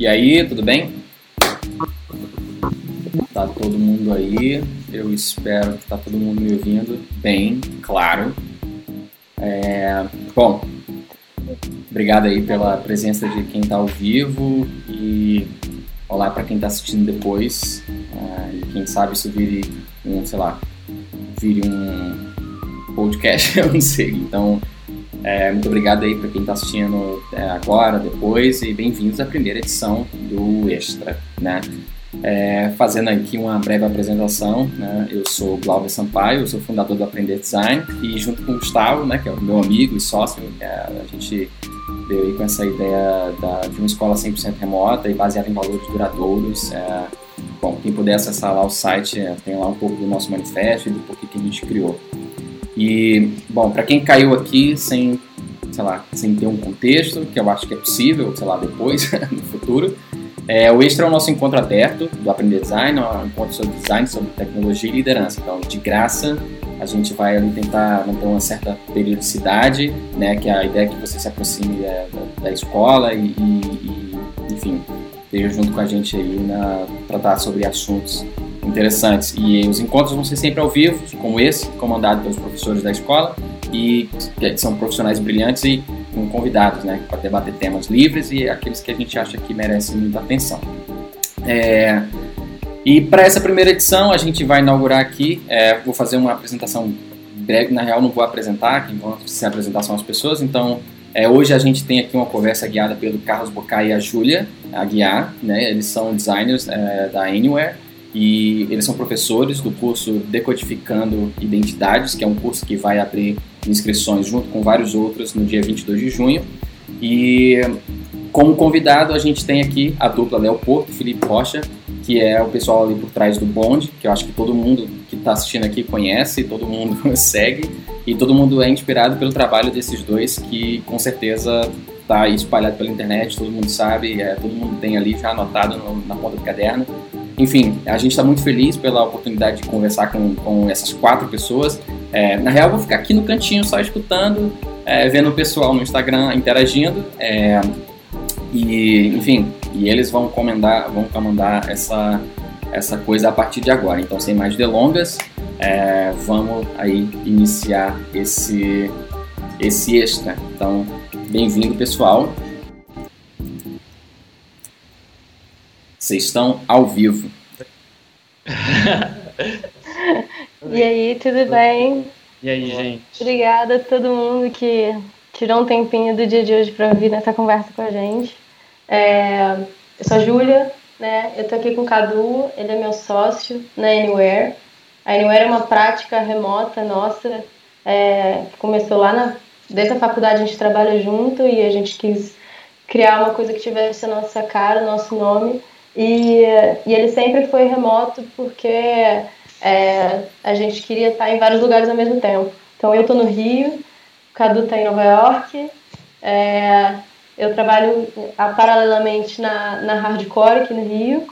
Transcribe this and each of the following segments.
E aí, tudo bem? Tá todo mundo aí? Eu espero que tá todo mundo me ouvindo bem, claro. É, bom, obrigado aí pela presença de quem está ao vivo e olá para quem está assistindo depois. É, e quem sabe isso vire um, sei lá, vire um podcast, eu não sei. Então, é, muito obrigado aí para quem está assistindo é, agora, depois, e bem-vindos à primeira edição do Extra, né? É, fazendo aqui uma breve apresentação, né? eu sou Glauber Sampaio, sou fundador do Aprender Design e junto com o Gustavo, né, que é o meu amigo e sócio, é, a gente veio aí com essa ideia da, de uma escola 100% remota e baseada em valores duradouros. É, bom, quem puder acessar lá o site, é, tem lá um pouco do nosso manifesto e do porquê que a gente criou. E, bom, para quem caiu aqui sem, sei lá, sem ter um contexto, que eu acho que é possível, sei lá, depois, no futuro, é, o Extra é o nosso encontro aberto do Aprender Design, é um encontro sobre design, sobre tecnologia e liderança. Então, de graça, a gente vai ali tentar manter uma certa periodicidade, né, que a ideia é que você se aproxime da, da, escola e, e, e, enfim, esteja junto com a gente aí na tratar sobre assuntos interessantes. E os encontros vão ser sempre ao vivo, como esse, comandado pelos professores da escola, e que são profissionais brilhantes e com convidados, né, para debater temas livres e aqueles que a gente acha que merecem muita atenção. É, e para essa primeira edição, a gente vai inaugurar aqui, é, vou fazer uma apresentação breve, na real não vou apresentar, quem vão se apresentar são as pessoas, então é, hoje a gente tem aqui uma conversa guiada pelo Carlos Bocai e a Júlia Aguiar, né, eles são designers é, da Anywhere, e eles são professores do curso Decodificando Identidades, que é um curso que vai abrir inscrições junto com vários outros no dia 22 de junho. E como convidado a gente tem aqui a dupla Léo Porto e Felipe Rocha, que é o pessoal ali por trás do Bond, que eu acho que todo mundo que está assistindo aqui conhece, todo mundo segue e todo mundo é inspirado pelo trabalho desses dois que com certeza está espalhado pela internet, todo mundo sabe, é, todo mundo tem ali já anotado no, na ponta do caderno enfim, a gente está muito feliz pela oportunidade de conversar com, com essas quatro pessoas. É, na real, eu vou ficar aqui no cantinho só escutando, é, vendo o pessoal no Instagram interagindo. É, e, enfim, e eles vão comandar, vão comandar essa, essa coisa a partir de agora. Então, sem mais delongas, é, vamos aí iniciar esse, esse extra. Então, bem-vindo, pessoal. Vocês estão ao vivo. e aí, tudo bem? E aí, gente? Obrigada a todo mundo que tirou um tempinho do dia de hoje para vir nessa conversa com a gente. É, eu sou a Júlia, né? Eu tô aqui com o Cadu, ele é meu sócio na Anywhere. A Anywhere é uma prática remota nossa, é, que começou lá na, desde a faculdade a gente trabalha junto e a gente quis criar uma coisa que tivesse a nossa cara, o nosso nome. E, e ele sempre foi remoto porque é, a gente queria estar em vários lugares ao mesmo tempo. Então eu estou no Rio, o Cadu está em Nova York, é, eu trabalho paralelamente na, na Hardcore aqui no Rio.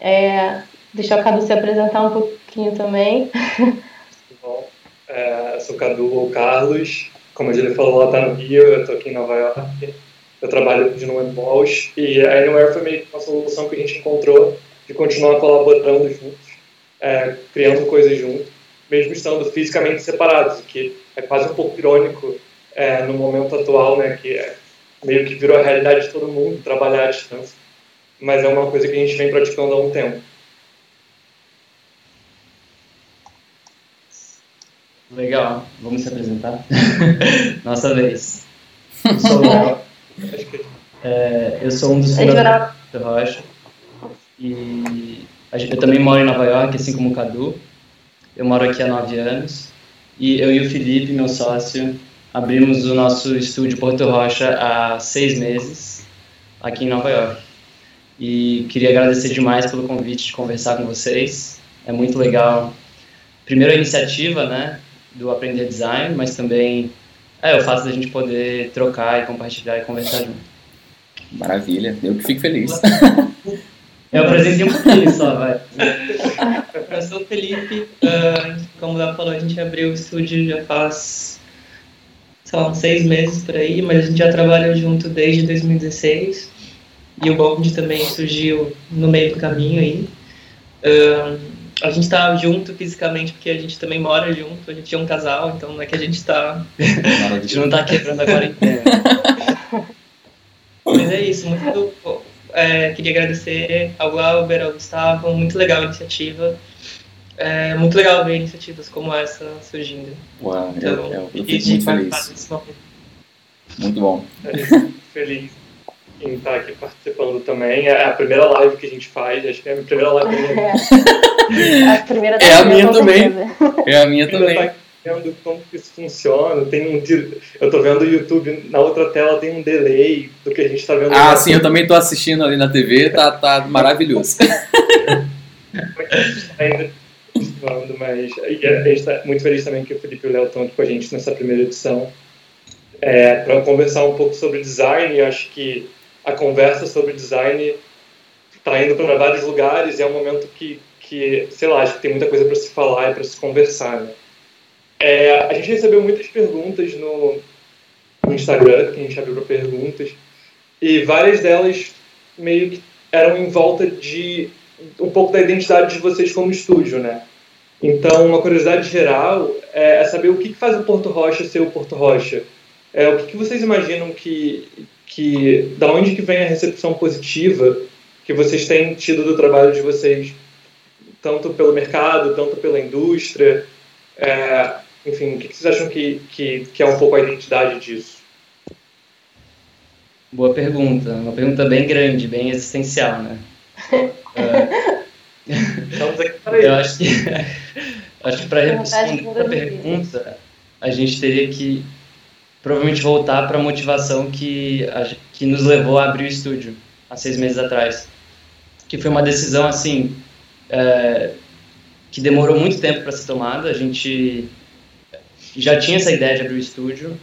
É, o Cadu se apresentar um pouquinho também. Bom, é, sou o Cadu ou Carlos, como ele falou, ela está no Rio, eu estou aqui em Nova York eu trabalho de no Walsh, e a Anywhere foi meio que uma solução que a gente encontrou de continuar colaborando juntos, é, criando coisas juntos, mesmo estando fisicamente separados, que é quase um pouco irônico é, no momento atual, né, que é, meio que virou a realidade de todo mundo, trabalhar à distância, mas é uma coisa que a gente vem praticando há um tempo. Legal, vamos se apresentar? Nossa vez. Sou o. É, eu sou um dos fundadores do Rocha. E eu também moro em Nova York, assim como o Cadu. Eu moro aqui há nove anos. E eu e o Felipe, meu sócio, abrimos o nosso estúdio Porto Rocha há seis meses, aqui em Nova York. E queria agradecer demais pelo convite de conversar com vocês. É muito legal. Primeiro a iniciativa, né, do Aprender Design, mas também é, o fato da gente poder trocar e compartilhar e conversar junto. Maravilha, eu que fico feliz. Eu apresentei um pouquinho só, vai. Eu sou o Felipe, uh, como o falou, a gente abriu o estúdio já faz, sei lá, uns seis meses por aí, mas a gente já trabalha junto desde 2016. e o Bond também surgiu no meio do caminho aí. Uh, a gente tá junto fisicamente porque a gente também mora junto, a gente é um casal, então não é que a gente tá. a gente não tá quebrando a quarentena. Mas é isso, muito. É, queria agradecer ao Glauber, ao Gustavo, muito legal a iniciativa. É muito legal ver iniciativas como essa surgindo. Uau, então, eu, eu, eu fico muito feliz. Muito bom. Feliz em estar aqui participando também. É a primeira live que a gente faz, acho que é a primeira live é. A primeira é a minha também. É a minha também. Tá vendo como que isso funciona. Tem um, eu tô vendo o YouTube, na outra tela tem um delay do que a gente tá vendo. Ah, sim, eu também tô assistindo ali na TV, tá, tá maravilhoso. ainda mas a gente está muito feliz também que o Felipe e o Léo estão aqui com a gente nessa primeira edição é, para conversar um pouco sobre design. Eu acho que a conversa sobre design está indo para vários lugares e é um momento que, que, sei lá, acho que tem muita coisa para se falar e para se conversar. Né? É, a gente recebeu muitas perguntas no, no Instagram, que a gente abriu para perguntas, e várias delas meio que eram em volta de um pouco da identidade de vocês como estúdio, né? Então, uma curiosidade geral é, é saber o que faz o Porto Rocha ser o Porto Rocha. É, o que, que vocês imaginam que, que, da onde que vem a recepção positiva que vocês têm tido do trabalho de vocês, tanto pelo mercado, tanto pela indústria, é, enfim, o que, vocês acham que, que, que é um pouco a identidade disso? Boa pergunta, uma pergunta bem grande, bem existencial, né? Estamos aqui para Eu acho que, acho que para responder a pergunta, a gente teria que provavelmente voltar para a motivação que, que nos levou a abrir o estúdio há seis meses atrás. Que foi uma decisão, assim, é, que demorou muito tempo para ser tomada. A gente já tinha essa ideia de abrir o estúdio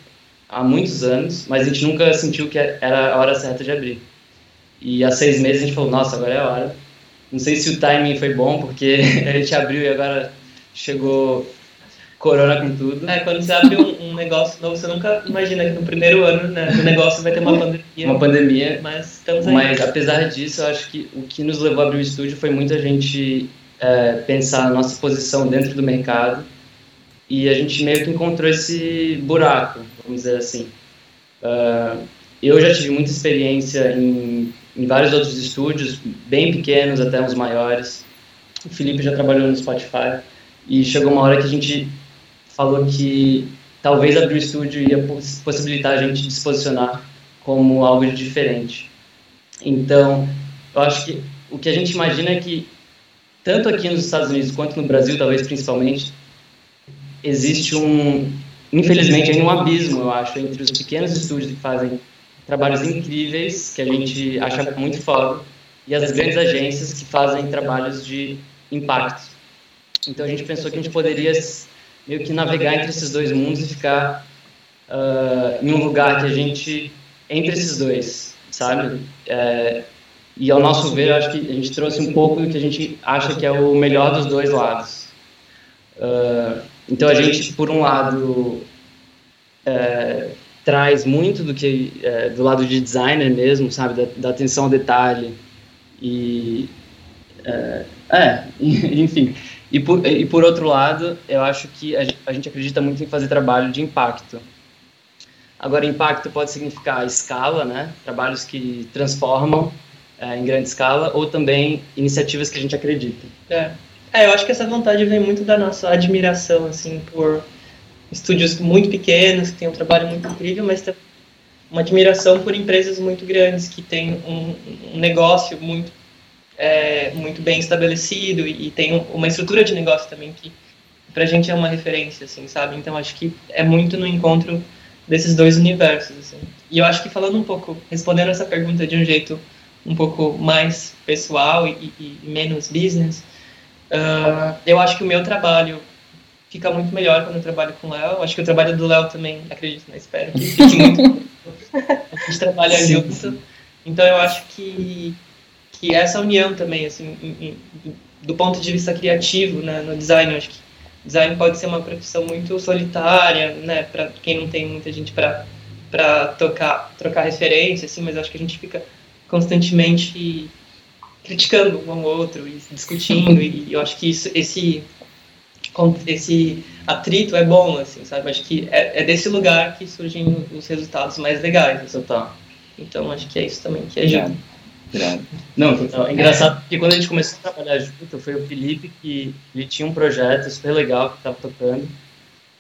há muitos anos, mas a gente nunca sentiu que era a hora certa de abrir. E há seis meses a gente falou, nossa, agora é a hora. Não sei se o timing foi bom, porque a gente abriu e agora chegou corona com tudo. É, quando você abre um, um, negócio novo, você nunca imagina que no primeiro ano né, do negócio vai ter uma pandemia. Uma pandemia. Mas estamos aí. Mas apesar disso, eu acho que o que nos levou a abrir o estúdio foi muita gente é, pensar a nossa posição dentro do mercado e a gente meio que encontrou esse buraco, vamos dizer assim. Uh, eu já tive muita experiência em em vários outros estúdios, bem pequenos até uns maiores. O Felipe já trabalhou no Spotify e chegou uma hora que a gente falou que talvez abrir o estúdio ia possibilitar a gente se posicionar como algo de diferente. Então, eu acho que o que a gente imagina é que tanto aqui nos Estados Unidos quanto no Brasil, talvez principalmente, existe um, infelizmente, um abismo, eu acho, entre os pequenos estúdios que fazem trabalhos incríveis que a gente acha muito foda e as grandes agências que fazem trabalhos de impacto. Então a gente pensou que a gente poderia meio que navegar entre esses dois mundos e ficar uh, em um lugar que a gente entre esses dois, sabe? É, e ao nosso ver, acho que a gente trouxe um pouco do que a gente acha que é o melhor dos dois lados. Uh, então a gente, por um lado, é, traz muito do que é, do lado de designer mesmo, sabe, da, da atenção ao detalhe e é, é enfim. E por, e por outro lado, eu acho que a, gente acredita muito em fazer trabalho de impacto. Agora, impacto pode significar escala, né? Trabalhos que transformam é, em grande escala, ou também iniciativas que a gente acredita. É. é, eu acho que essa vontade vem muito da nossa admiração, assim, por estúdios muito pequenos, que têm um trabalho muito incrível, mas uma admiração por empresas muito grandes, que têm um, um negócio muito, é, muito bem estabelecido e, e tem uma estrutura de negócio também que pra gente é uma referência, assim, sabe? Então acho que é muito no encontro desses dois universos, assim. E eu acho que falando um pouco, respondendo essa pergunta de um jeito um pouco mais pessoal e, e, e menos business, uh, eu acho que o meu trabalho fica muito melhor quando eu trabalho com o Léo. Acho que o trabalho do Léo também, acredito, né? Espero que fique muito. a gente trabalha junto. Então eu acho que, que essa união também, assim, em, em, do ponto de vista criativo, né, no design, acho que design pode ser uma profissão muito solitária, né, para quem não tem muita gente para para tocar trocar referência, assim, mas acho que a gente fica constantemente criticando um ao outro e discutindo e eu acho que isso, esse esse atrito é bom, assim, sabe? Acho que é, é desse lugar que surgem os resultados mais legais. Total. Então acho que é isso também que ajuda. Não, total. É engraçado porque quando a gente começou a trabalhar junto, foi o Felipe que ele tinha um projeto super legal que estava tocando,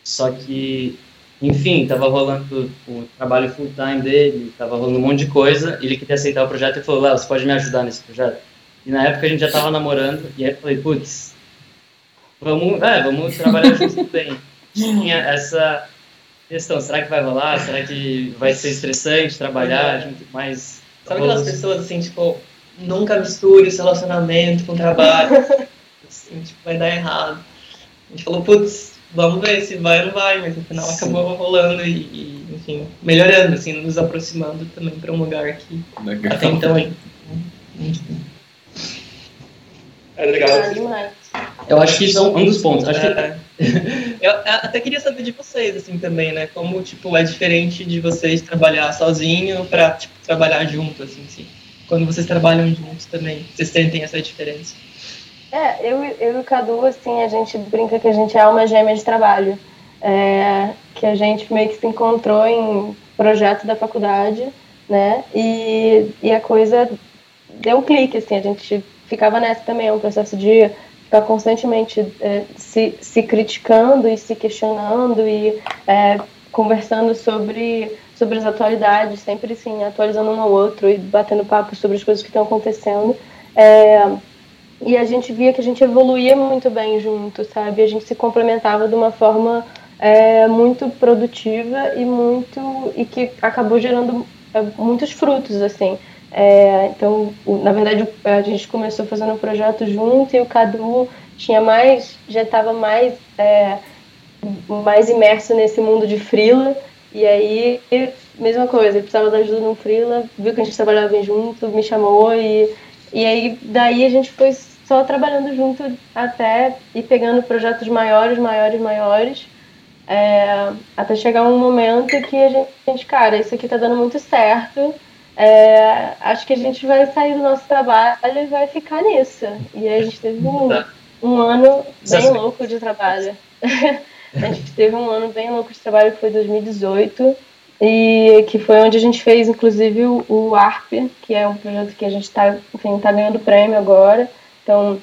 só que, enfim, estava rolando o trabalho full time dele, estava rolando um monte de coisa, ele queria aceitar o projeto e falou, Léo, você pode me ajudar nesse projeto? E na época a gente já estava namorando, e aí eu falei, putz, vamos, é, vamos trabalhar juntos também. Tinha essa questão, será que vai rolar? Será que vai ser estressante trabalhar junto mais Sabe aquelas pessoas assim, tipo, nunca misture esse relacionamento com trabalho, assim, tipo, vai dar errado. A gente falou, putz, vamos ver se vai ou não vai, mas no final Sim. acabou rolando e, e, enfim, melhorando, assim, nos aproximando também para um lugar que legal. até então é legal. É Eu acho que isso é um dos pontos. Acho que... É. Eu até queria saber de vocês, assim, também, né? Como, tipo, é diferente de vocês trabalhar sozinho para tipo, trabalhar junto, assim, assim. Quando vocês trabalham juntos também, vocês sentem essa diferença? É, eu, eu e o Cadu, assim, a gente brinca que a gente é uma gêmea de trabalho. É, que a gente meio que se encontrou em projeto da faculdade, né? E, e a coisa deu um clique, assim, a gente ficava nessa também, é um processo de está constantemente é, se, se criticando e se questionando e é, conversando sobre, sobre as atualidades, sempre sim, atualizando um ao outro e batendo papo sobre as coisas que estão acontecendo. É, e a gente via que a gente evoluía muito bem junto, sabe? A gente se complementava de uma forma é, muito produtiva e muito e que acabou gerando é, muitos frutos, assim. É, então, na verdade, a gente começou fazendo um projeto junto e o Cadu tinha mais, já estava mais, é, mais imerso nesse mundo de frila. E aí, mesma coisa, ele precisava da ajuda no frila, viu que a gente trabalhava bem junto, me chamou e, e aí daí a gente foi só trabalhando junto até e pegando projetos maiores, maiores, maiores. É, até chegar um momento que a gente, cara, isso aqui tá dando muito certo é, acho que a gente vai sair do nosso trabalho e vai ficar nisso. E aí a gente teve um, tá. um ano bem louco de trabalho. a gente teve um ano bem louco de trabalho que foi 2018 e que foi onde a gente fez inclusive o, o ARP, que é um projeto que a gente está tá ganhando prêmio agora. Então,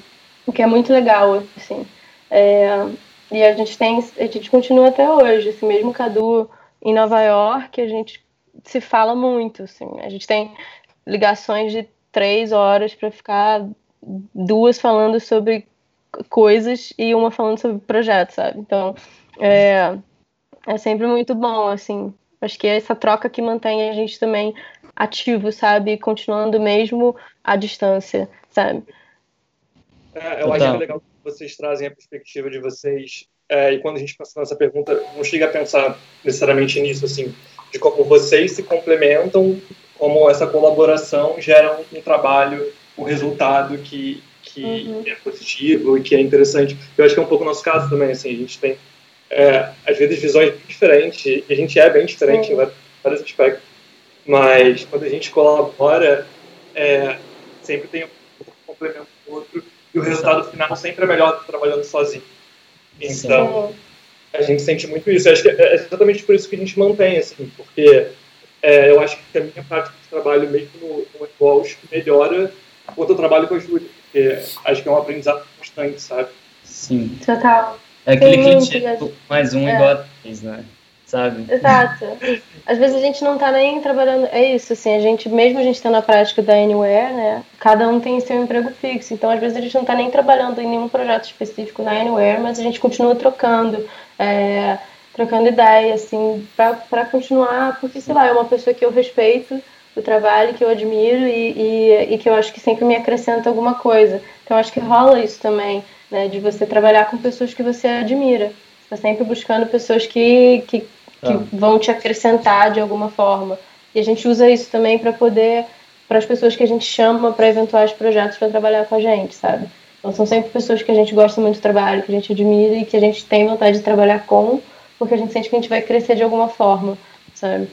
o que é muito legal, assim. É, e a gente tem, a gente continua até hoje, assim, mesmo Cadu em Nova York, a gente se fala muito, assim. A gente tem ligações de três horas para ficar duas falando sobre coisas e uma falando sobre projetos, sabe? Então, é, é sempre muito bom, assim. Acho que é essa troca que mantém a gente também ativo, sabe? Continuando mesmo à distância, sabe? É, eu acho que é legal que vocês trazem a perspectiva de vocês. É, e quando a gente pensa nessa pergunta, não chega a pensar necessariamente nisso, assim de como vocês se complementam, como essa colaboração gera um, um trabalho, um resultado que, que uhum. é positivo e que é interessante. Eu acho que é um pouco o nosso caso também, assim, a gente tem, é, às vezes, visões diferentes, e a gente é bem diferente uhum. em vários aspectos, mas quando a gente colabora, é, sempre tem um complemento do outro, e o resultado final sempre é melhor do que trabalhando sozinho. Então... Sim a gente sente muito isso. Eu acho que é exatamente por isso que a gente mantém, assim, porque é, eu acho que a minha prática de trabalho, mesmo no, no Walsh, melhora quando eu trabalho com a Júlia, porque acho que é um aprendizado constante, sabe? Sim. Total. É aquele clichê, mais um é. igual a três, né? sabe? Exato. Às vezes a gente não tá nem trabalhando. É isso, assim, a gente, mesmo a gente tendo a prática da Anywhere, né? Cada um tem seu emprego fixo. Então, às vezes, a gente não tá nem trabalhando em nenhum projeto específico na Anywhere, mas a gente continua trocando. É, trocando ideia, assim, para continuar, porque, sei lá, é uma pessoa que eu respeito o trabalho, que eu admiro e, e, e, que eu acho que sempre me acrescenta alguma coisa. Então, acho que rola isso também, né, de você trabalhar com pessoas que você admira. Você está sempre buscando pessoas que, que que ah. vão te acrescentar de alguma forma. E a gente usa isso também para poder, para as pessoas que a gente chama para eventuais projetos para trabalhar com a gente, sabe? Então são sempre pessoas que a gente gosta muito do trabalho, que a gente admira e que a gente tem vontade de trabalhar com, porque a gente sente que a gente vai crescer de alguma forma, sabe?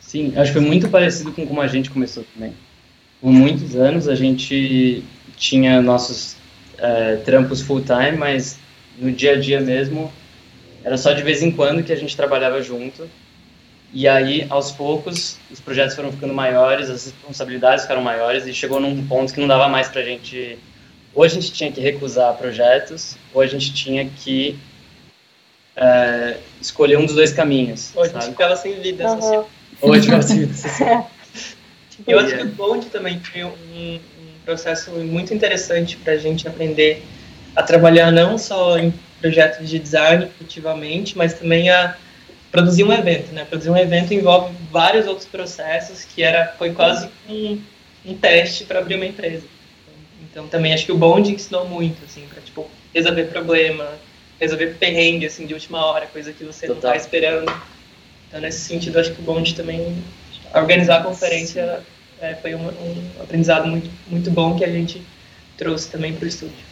Sim, acho que foi muito parecido com como a gente começou também. Por muitos anos a gente tinha nossos é, trampos full time, mas no dia a dia mesmo era só de vez em quando que a gente trabalhava junto. E aí, aos poucos, os projetos foram ficando maiores, as responsabilidades ficaram maiores e chegou num ponto que não dava mais para a gente. Ou a gente tinha que recusar projetos, ou a gente tinha que é, escolher um dos dois caminhos. Ou a gente ficava sem vida Uhum. social. Ou a gente ficava sem vida social. Eu acho que o Bond também foi um, um processo muito interessante para a gente aprender a trabalhar não só em projetos de design efetivamente, mas também a produzir um evento, né? Produzir um evento envolve vários outros processos que era foi quase um, um teste para abrir uma empresa. Então também acho que o Bond ensinou muito assim para tipo resolver problema, resolver perrengue assim de última hora, coisa que você não Total. está esperando. Então nesse sentido acho que o Bond também organizar a conferência é, foi um, um aprendizado muito muito bom que a gente trouxe também para o estúdio.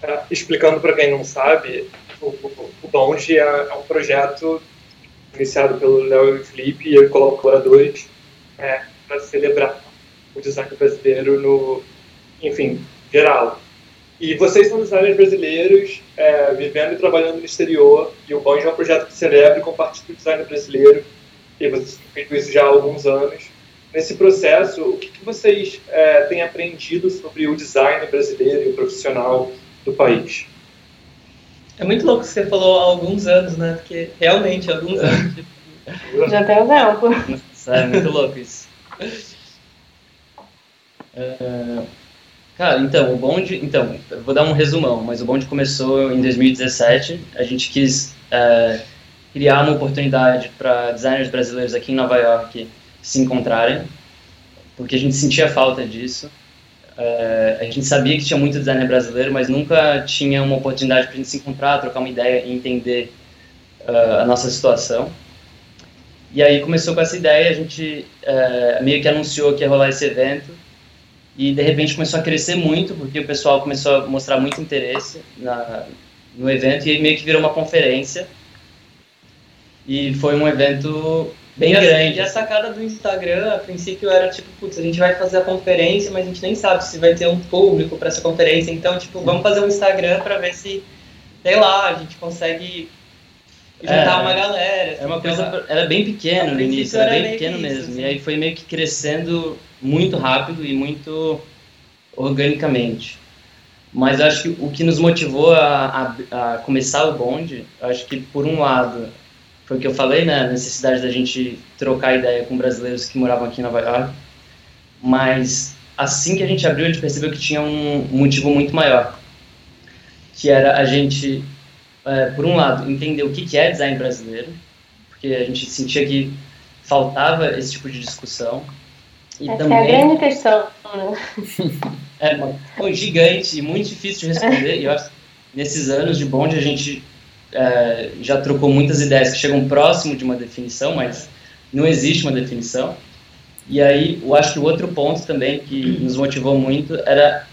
É, explicando para quem não sabe, o, o, o Bonde é, é um projeto iniciado pelo Léo e o Felipe e colaboradores é, para celebrar o design brasileiro no, enfim, geral. E vocês são designers brasileiros é, vivendo e trabalhando no exterior e o Bonde é um projeto que celebra e compartilha o design brasileiro e vocês têm feito isso já há alguns anos. Nesse processo, o que, que vocês é, têm aprendido sobre o design brasileiro e o profissional do país? É muito louco que você falou há alguns anos, né? Porque realmente há alguns anos. Já tem um tempo. Nossa, é muito louco isso. É, cara, então, o bonde. Então, vou dar um resumão, mas o bonde começou em 2017. A gente quis é, criar uma oportunidade para designers brasileiros aqui em Nova York se encontrarem, porque a gente sentia falta disso. É, a gente sabia que tinha muito designer brasileiro, mas nunca tinha uma oportunidade para a gente se encontrar, trocar uma ideia e entender é, a nossa situação. E aí começou com essa ideia, a gente é, meio que anunciou que ia rolar esse evento e de repente começou a crescer muito, porque o pessoal começou a mostrar muito interesse na, no evento e aí meio que virou uma conferência. E foi um evento bem e a, grande. E a sacada do Instagram, a princípio, era tipo, putz, a gente vai fazer a conferência, mas a gente nem sabe se vai ter um público para essa conferência. Então, tipo, vamos fazer um Instagram para ver se, sei lá, a gente consegue juntar É, uma galera. Era uma assim, coisa, então, era bem pequeno a no início, era era bem pequeno isso, mesmo. assim. E aí foi meio que crescendo muito rápido e muito organicamente. Mas acho que o que nos motivou a, a, a começar o bonde, acho que por um lado foi o que eu falei, né, a necessidade da gente trocar ideia com brasileiros que moravam aqui em Nova York. Mas assim que a gente abriu, a gente percebeu que tinha um motivo muito maior, que era a gente é, por um lado, entender o que que é design brasileiro, porque a gente sentia que faltava esse tipo de discussão. E Essa também é a grande questão, né? é foi gigante e muito difícil de responder. E eu acho que nesses anos de bonde a gente é, já trocou muitas ideias que chegam próximo de uma definição, mas não existe uma definição. E aí, eu acho que o outro ponto também que nos motivou muito era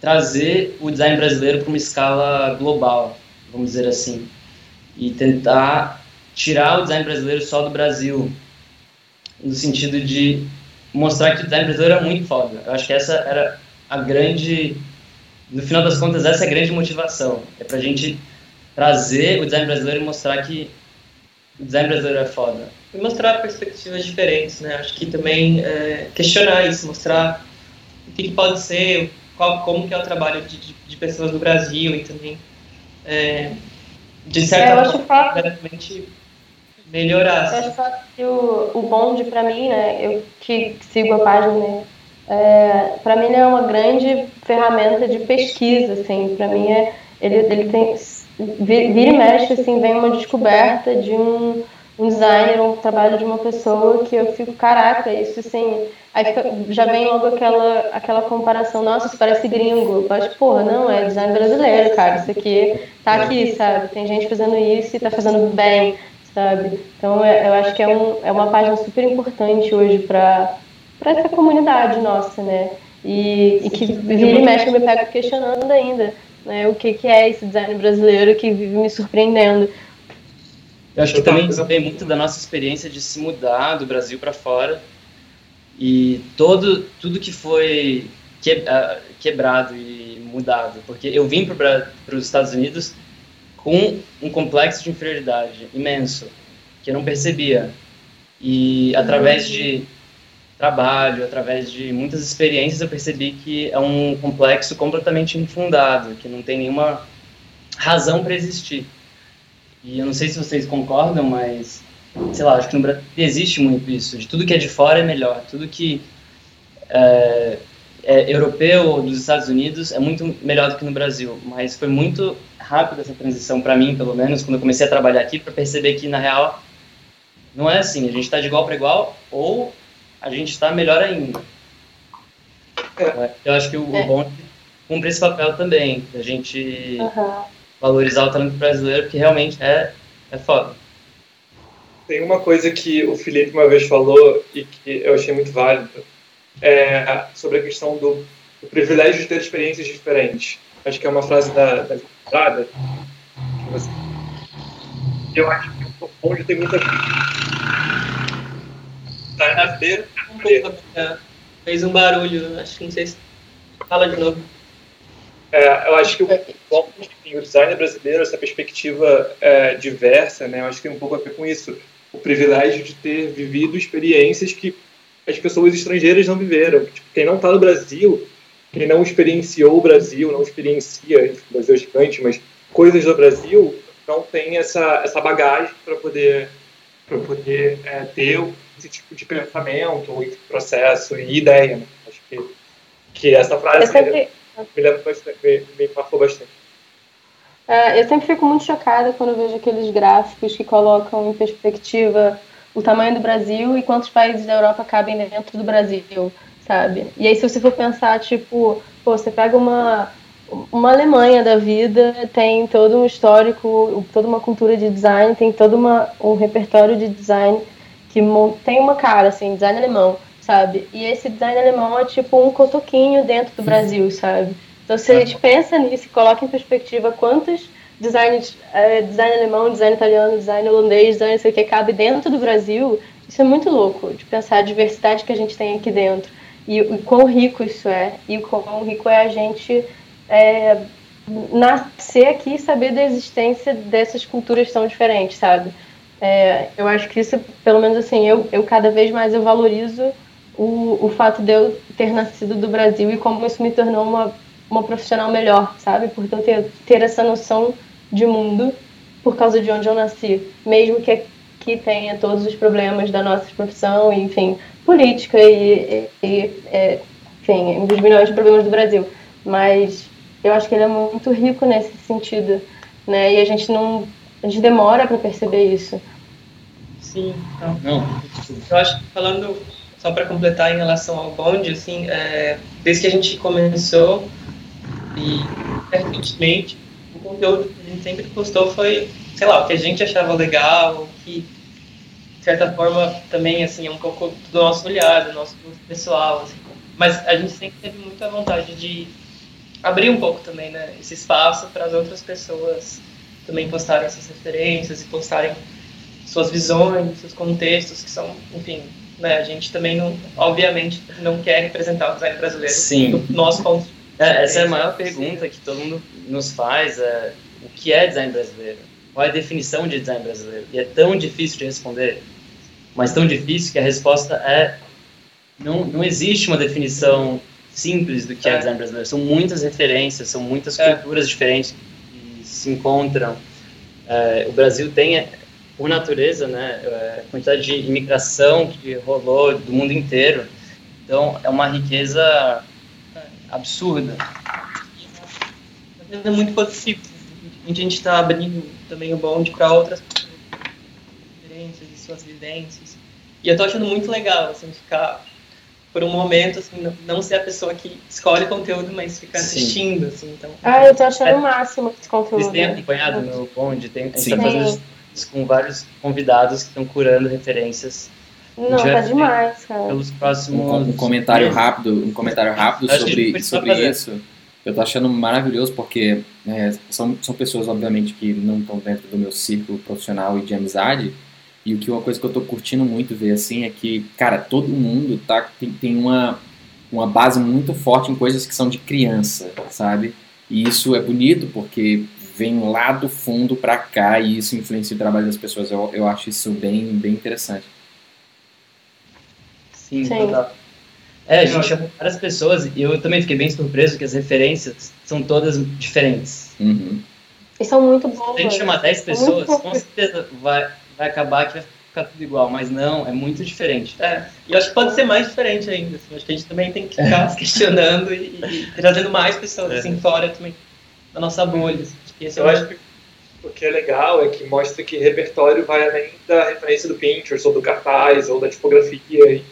trazer o design brasileiro para uma escala global, vamos dizer assim, e tentar tirar o design brasileiro só do Brasil, no sentido de mostrar que o design brasileiro é muito foda. Eu acho que essa era a grande, no final das contas, essa é a grande motivação, é pra gente trazer o design brasileiro e mostrar que o design brasileiro é foda. E mostrar perspectivas diferentes, né? Acho que também é, questionar isso, mostrar o que, que pode ser, qual, como que é o trabalho de, de, de pessoas do Brasil e também, é, de É, eu certa acho forma, realmente melhorar. Eu acho que o, o bonde, pra mim, né, eu que sigo a página, né, é, pra mim ele é uma grande ferramenta de pesquisa, assim, pra mim é, ele, ele tem, vi- vira e mexe, assim, vem uma descoberta de um, um designer, um trabalho de uma pessoa que eu fico, caraca, isso assim, aí já vem logo aquela, aquela comparação, nossa, isso parece gringo, mas porra, não, é design brasileiro, cara, isso aqui tá aqui, sabe, tem gente fazendo isso e tá fazendo bem, sabe? Então é- eu acho que é, um, é uma página super importante hoje para para essa comunidade nossa, né? E, e que vira e mexe eu me pego questionando ainda, né? O que, que é esse design brasileiro que vive me surpreendendo. Eu acho que também vem muito da nossa experiência de se mudar do Brasil para fora e todo tudo que foi que, uh, quebrado e mudado, porque eu vim para os Estados Unidos com um complexo de inferioridade imenso que eu não percebia e através de trabalho, através de muitas experiências, eu percebi que é um complexo completamente infundado, que não tem nenhuma razão para existir. E eu não sei se vocês concordam, mas sei lá, acho que no Brasil existe muito isso, de tudo que é de fora é melhor, tudo que é, é europeu dos Estados Unidos é muito melhor do que no Brasil, mas foi muito rápida essa transição para mim, pelo menos, quando eu comecei a trabalhar aqui, para perceber que na real não é assim, a gente está de igual para igual ou a gente está melhor ainda. É. Eu acho que o, é. o bom cumpre esse papel também, a gente uhum. valorizar o talento brasileiro, porque realmente é, é foda. Tem uma coisa que o Felipe uma vez falou e que eu achei muito válido, é sobre a questão do, do privilégio de ter experiências diferentes. Acho que é uma frase da, da Prada. Eu acho que o onde tem muita Tá na beira. É, fez um barulho, acho que não sei se. Fala de novo. É, eu acho que o, o design brasileiro, essa perspectiva é, diversa, né, eu acho que tem um pouco a ver com isso o privilégio de ter vivido experiências que as pessoas estrangeiras não viveram. Tipo, quem não está no Brasil, quem não experienciou o Brasil, não experiencia, o Brasil é gigante, mas coisas do Brasil, não tem essa, essa bagagem para poder, pra poder é, ter esse tipo de pensamento, esse processo e ideia. Né? Acho que, que essa frase sempre... me, me, lembra bastante, me, me marcou bastante. É, eu sempre fico muito chocada quando vejo aqueles gráficos que colocam em perspectiva o tamanho do Brasil e quantos países da Europa cabem dentro do Brasil, sabe? E aí, se você for pensar, tipo, pô, você pega uma, uma Alemanha da vida, tem todo um histórico, toda uma cultura de design, tem todo uma, um repertório de design que tem uma cara, assim, design alemão, sabe? E esse design alemão é tipo um cotoquinho dentro do Brasil, sabe? Então, se a gente pensa nisso e coloca em perspectiva quantos designs, é, design alemão, design italiano, design holandês, design sei que cabe dentro do Brasil, isso é muito louco, de pensar a diversidade que a gente tem aqui dentro. E o quão rico isso é, e quão rico é a gente é, nascer aqui e saber da existência dessas culturas tão diferentes, sabe? É, eu acho que isso, pelo menos assim, eu, eu cada vez mais eu valorizo o, o fato de eu ter nascido do Brasil e como isso me tornou uma uma profissional melhor, sabe? Porque eu ter, ter essa noção de mundo por causa de onde eu nasci, mesmo que que tenha todos os problemas da nossa profissão, enfim, política e, e, é, enfim, um dos milhões de problemas do Brasil. Mas eu acho que ele é muito rico nesse sentido, né? E a gente não, a gente demora para perceber isso. Sim, não. não. Eu acho que falando só para completar em relação ao bonde, assim, é, desde que a gente começou e, recentemente, o conteúdo que a gente sempre postou foi, sei lá, o que a gente achava legal, que, de certa forma, também, assim, é um pouco do nosso olhar, do nosso pessoal, assim. Mas a gente sempre teve muita vontade de abrir um pouco também, né, esse espaço para as outras pessoas também postarem essas referências e postarem suas visões, seus contextos, que são, enfim, né, a gente também, não, obviamente, não quer representar o design brasileiro Sim. do nosso ponto de é, essa é a maior pergunta que todo mundo nos faz, é, o que é design brasileiro? Qual é a definição de design brasileiro? E é tão difícil de responder, mas tão difícil que a resposta é não, não existe uma definição simples do que é, é design brasileiro. São muitas referências, são muitas é. culturas diferentes que se encontram. É, o Brasil tem, por natureza, né, é, a quantidade de imigração que rolou do mundo inteiro. Então, é uma riqueza absurda. É muito possível. A gente está abrindo também o bonde para outras experiências e suas vivências. E eu tô achando muito legal, assim, ficar por um momento, assim, não ser a pessoa que escolhe conteúdo, mas ficar assistindo, assim, então... Ah, eu tô achando é, o máximo esse conteúdo. Vocês têm acompanhado no bonde? Tem, a gente Sim. tá fazendo isso com vários convidados que estão curando referências não, tá demais, cara. Pelos próximos. Um, um comentário rápido, um comentário rápido sobre, sobre isso. Eu tô achando maravilhoso porque é, são, são pessoas, obviamente, que não estão dentro do meu círculo profissional e de amizade. E o que uma coisa que eu tô curtindo muito ver assim é que, cara, todo mundo tá, tem, tem uma, uma base muito forte em coisas que são de criança, sabe? E isso é bonito porque vem lá do fundo para cá e isso influencia o trabalho das pessoas. Eu, eu acho isso bem, bem interessante. Sim, Sim. total. É, a gente chamou várias pessoas e eu também fiquei bem surpreso que as referências são todas diferentes. Uhum. E são muito boas. Se a gente chamar 10 pessoas, com certeza vai, vai acabar que vai ficar tudo igual, mas não, é muito diferente. É, e eu acho que pode ser mais diferente ainda. Assim, acho que a gente também tem que ficar se questionando e, e, trazendo mais pessoas é. assim fora também da nossa bolha. Assim. Acho eu é acho que o que é legal é que mostra que repertório vai além da referência do Pinterest ou do cartaz ou da tipografia. E,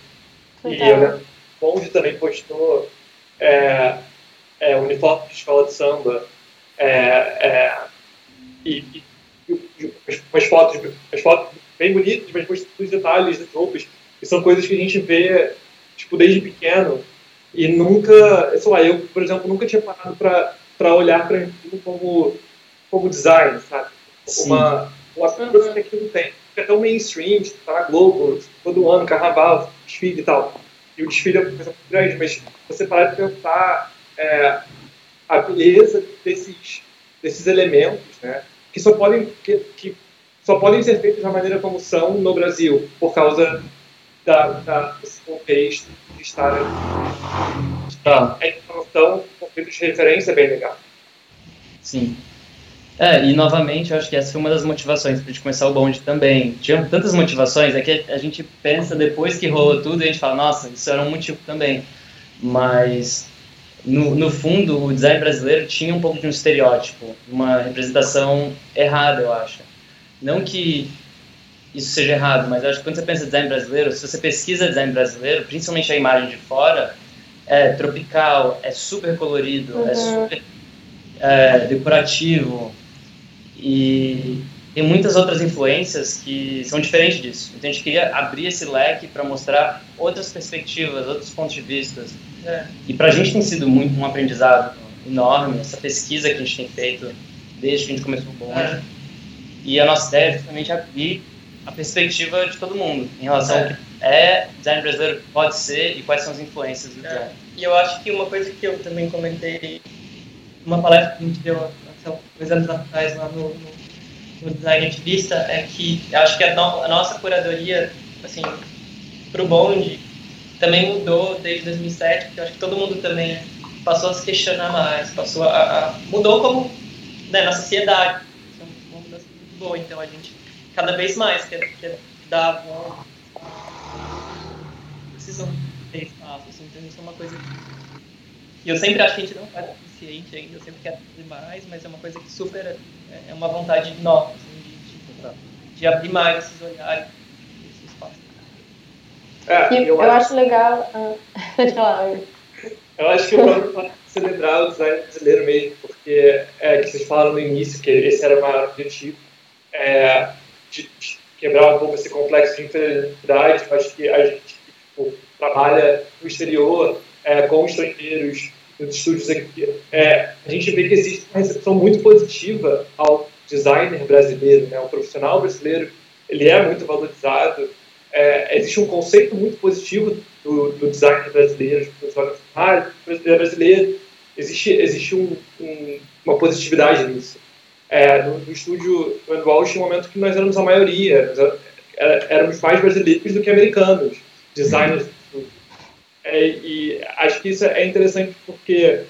e eu, Conde também postou é, é, uniforme de escola de samba é, é e, e, e, as, fotos, as fotos bem bonitas, mas mostrando os detalhes das roupas. E são coisas que a gente vê tipo, desde pequeno e nunca, sei lá, eu, por exemplo, nunca tinha parado para olhar para aquilo como, como design, sabe? Sim. Uma, uma coisa que aquilo tem. É tão mainstream, tá na Globo, todo ano, carnaval, desfile e tal e o desfile é uma coisa muito grande, mas você para de pensar é, a beleza desses, desses elementos, né, que só podem que, que, só podem ser feitos da maneira como são no Brasil, por causa da, da desse contexto de estar tá. a informação, o conceito de referência é bem legal. Sim. É, e novamente, eu acho que essa foi uma das motivações para gente começar o bonde também. Tinha tantas motivações, é que a gente pensa depois que rolou tudo e a gente fala, nossa, isso era um motivo também. Mas, no, no fundo, o design brasileiro tinha um pouco de um estereótipo, uma representação errada, eu acho. Não que isso seja errado, mas eu acho que quando você pensa em design brasileiro, se você pesquisa design brasileiro, principalmente a imagem de fora, é tropical, é super colorido, é uhum. é super é, decorativo, e tem muitas outras influências que são diferentes disso. Então a gente queria abrir esse leque para mostrar outras perspectivas, outros pontos de vista. É. E para a gente tem sido muito um aprendizado enorme essa pesquisa que a gente tem feito desde que a gente começou o bonde. É. E a nossa ideia é justamente abrir a perspectiva de todo mundo em relação é. ao que é design brasileiro pode ser e quais são as influências do é. design. E eu acho que uma coisa que eu também comentei, uma palestra que a gente deu então, dois anos atrás lá no, no, no Design Ativista, é que acho que a, no, a nossa curadoria, assim, para o bonde, também mudou desde 2007, porque acho que todo mundo também passou a se questionar mais, passou a, a mudou como né, na sociedade, isso é uma mudança muito boa, então a gente cada vez mais quer, quer dar voz, precisam ter espaço, então isso é uma coisa que eu sempre acho que a gente não faz suficiente ainda, eu sempre quero fazer mais, mas é uma coisa que super é, é uma vontade nova, assim, de, tipo, de abrir mais esses olhares, esse espaço. É, eu, eu acho, acho legal. Uh. Eu acho que o próprio celebrar o design brasileiro mesmo, porque é que vocês falaram no início que esse era o maior objetivo, é, de, de quebrar um pouco esse complexo de inferioridade. Eu acho que a gente tipo, trabalha no exterior é, com estrangeiros, nos estúdios aqui, é, a gente vê que existe uma recepção muito positiva ao designer brasileiro, né? o profissional brasileiro, ele é muito valorizado, é, existe um conceito muito positivo do, do designer brasileiro, do designer brasileiro, existe, existe um, um, uma positividade nisso. É, no, no, estúdio Walsh, tinha um momento que nós éramos a maioria, nós éramos mais brasileiros do que americanos, designers é, e acho que isso é interessante porque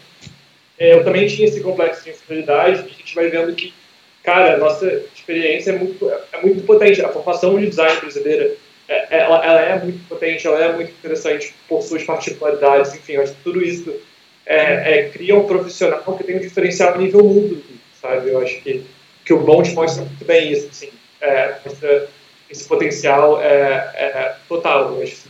é, eu também tinha esse complexo de inferioridade e a gente vai vendo que, cara, a nossa experiência é muito, é muito potente. A formação de design brasileira, é, ela, ela, é muito potente, ela é muito interessante por suas particularidades, enfim, acho que tudo isso é, é, cria um profissional que tem um diferencial a nível mundo, sabe? Eu acho que, que o Bond mostra muito bem isso, assim, é, mostra esse potencial é, total, eu acho que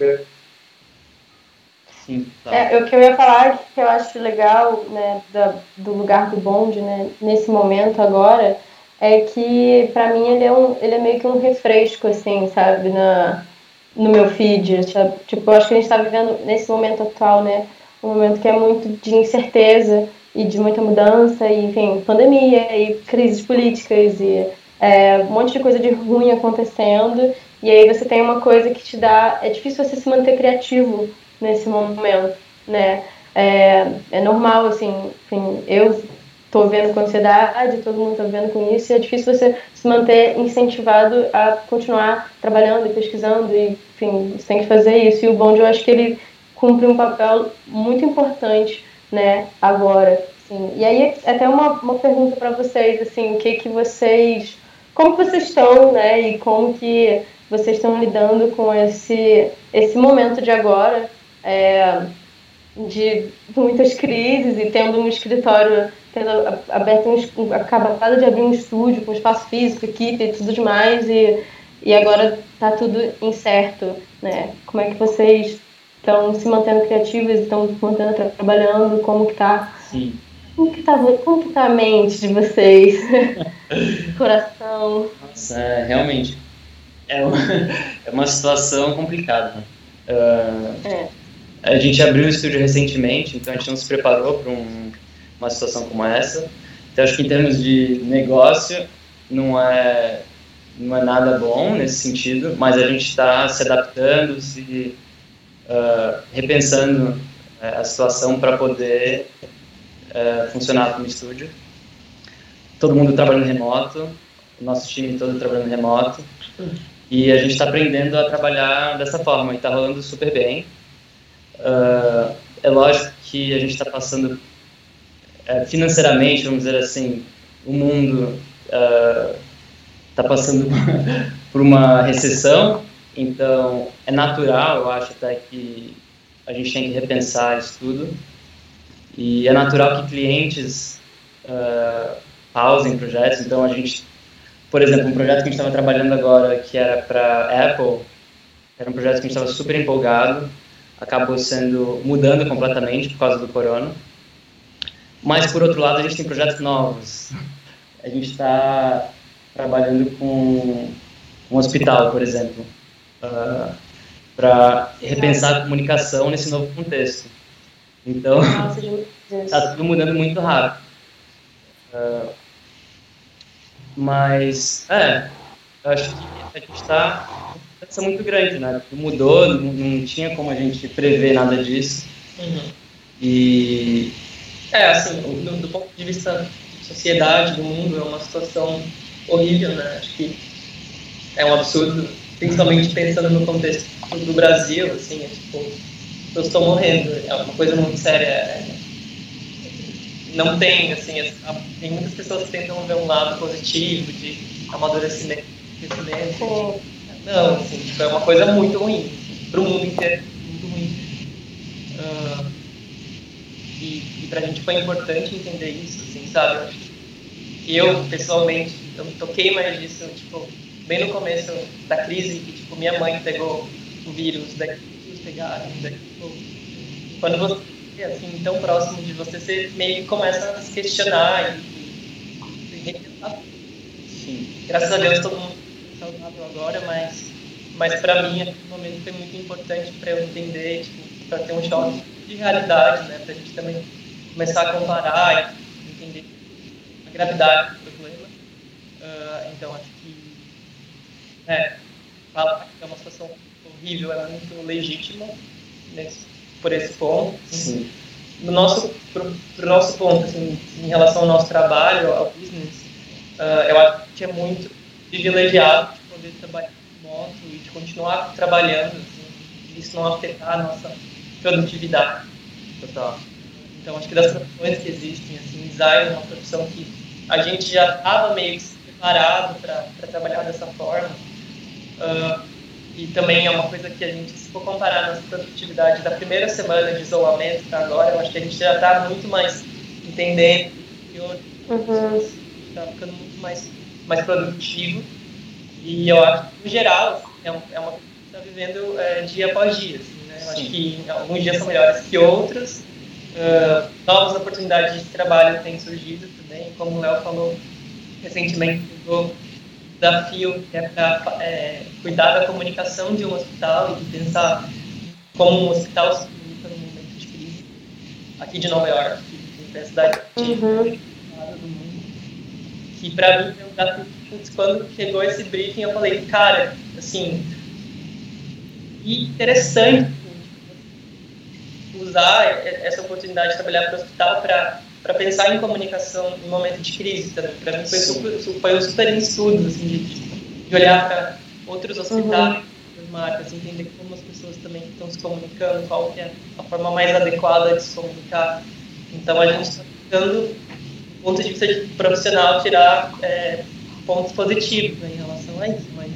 tá. é, o que eu ia falar que eu acho legal né, da, do lugar do bonde né, nesse momento agora é que para mim ele é, um, ele é meio que um refresco assim sabe na no meu feed sabe? tipo eu acho que a gente está vivendo nesse momento atual né um momento que é muito de incerteza e de muita mudança, e enfim, pandemia e crises políticas e é, um monte de coisa de ruim acontecendo. E aí você tem uma coisa que te dá. É difícil você se manter criativo nesse momento, né? É, é normal, assim, enfim, eu tô vendo com ansiedade, todo mundo tá vendo com isso, e é difícil você se manter incentivado a continuar trabalhando e pesquisando, e, enfim, você tem que fazer isso. E o Bond, eu acho que ele cumpre um papel muito importante, né, agora. Assim. E aí, até uma, uma pergunta para vocês, assim, o que que vocês... Como vocês estão, né, e como que vocês estão lidando com esse, esse momento de agora, é, de muitas crises e tendo um escritório, tendo aberto um, acabado de abrir um estúdio com espaço físico, equipe e tudo demais, e, e agora está tudo incerto, né? Como é que vocês estão se mantendo criativos, estão se mantendo tra trabalhando, como que tá? Sim. Como que tá, como que tá a mente de vocês? Coração? Nossa, é, realmente é uma, é uma situação complicada. Uh, é. A gente abriu o estúdio recentemente, então a gente não se preparou para um, uma situação como essa. Então acho que em termos de negócio não é não é nada bom nesse sentido, mas a gente está se adaptando, se uh, repensando uh, a situação para poder uh, funcionar como estúdio. Todo mundo trabalhando remoto, nosso time todo trabalhando remoto. E a gente está aprendendo a trabalhar dessa forma e está rolando super bem. Uh, é lógico que a gente está passando uh, financeiramente, vamos dizer assim, o mundo está uh, passando por uma recessão, então é natural, eu acho até que a gente tem que repensar isso tudo. E é natural que clientes uh, pausem projetos, então a gente por exemplo, um projeto que a gente estava trabalhando agora, que era para Apple, era um projeto que a gente estava super empolgado, acabou sendo mudando completamente por causa do corona. Mas, por outro lado, a gente tem projetos novos. A gente está trabalhando com um hospital, por exemplo, uh, ah, para repensar a comunicação nesse novo contexto. Então, está tudo mudando muito rápido. Uh, mas, é, eu acho que a gente está uma muito grande, né? Mudou, não, não, tinha como a gente prever nada disso. Uhum. E. É, assim, do, do, ponto de vista de sociedade, do mundo, é uma situação horrível, né? Acho que é um absurdo, principalmente pensando no contexto do Brasil, assim, é tipo, eu estou morrendo, é uma coisa muito séria. É, não tem, assim, tem muitas pessoas que tentam ver um lado positivo de amadurecimento, crescimento. Não, assim, tipo, é uma coisa muito ruim, para o mundo inteiro, muito ruim. Uh, e, e para a gente foi importante entender isso, assim, sabe? Eu, pessoalmente, eu me toquei mais disso, tipo, bem no começo da crise, que, tipo, minha mãe pegou o vírus, daqui, pegaram, daqui, tipo, quando você assim, tão próximo de você, você meio que começa a se questionar e, e repensar. Sim. Graças a Deus todo mundo saudável agora, mas, mas para mim aquele momento foi muito importante para eu entender, tipo, para ter um choque de realidade, né, para a gente também começar a comparar e entender a gravidade do problema. Uh, então acho que é, falar que é uma situação horrível é muito legítimo nesse por esse ponto. Sim. No nosso, pro, pro nosso ponto, assim, em relação ao nosso trabalho, ao business, uh, eu acho que é muito privilegiado poder trabalhar remoto e de continuar trabalhando, assim, isso não afetar a nossa produtividade. Total. Então, acho que das profissões que existem, assim, design é uma profissão que a gente já estava meio preparado para trabalhar dessa forma. Uh, e também é uma coisa que a gente, se for comparar nossa produtividade da primeira semana de isolamento para agora, eu acho que a gente já está muito mais entendendo que hoje uhum. está ficando muito mais, mais produtivo. E eu acho que, no geral, é, um, é uma coisa que está vivendo é, dia após dia. Assim, né? Eu acho que alguns dias são melhores que outros. Uh, novas oportunidades de trabalho têm surgido também, como o Léo falou recentemente, mudou desafio que é para é, cuidar da comunicação de um hospital e pensar como um hospital se comunica no momento de crise. Aqui de Nova York, que da cidade uhum. Que para mim quando chegou esse briefing eu falei cara assim interessante usar essa oportunidade de trabalhar para o hospital para para pensar em comunicação em momento de crise também. Para mim foi super, foi um super estudo assim, de, de olhar para outros hospitais, uhum. marcas, entender como as pessoas também estão se comunicando, qual é a forma mais adequada de se comunicar. Então a gente está tentando, do ponto de vista de profissional, tirar é, pontos positivos né, em relação a isso. Mas,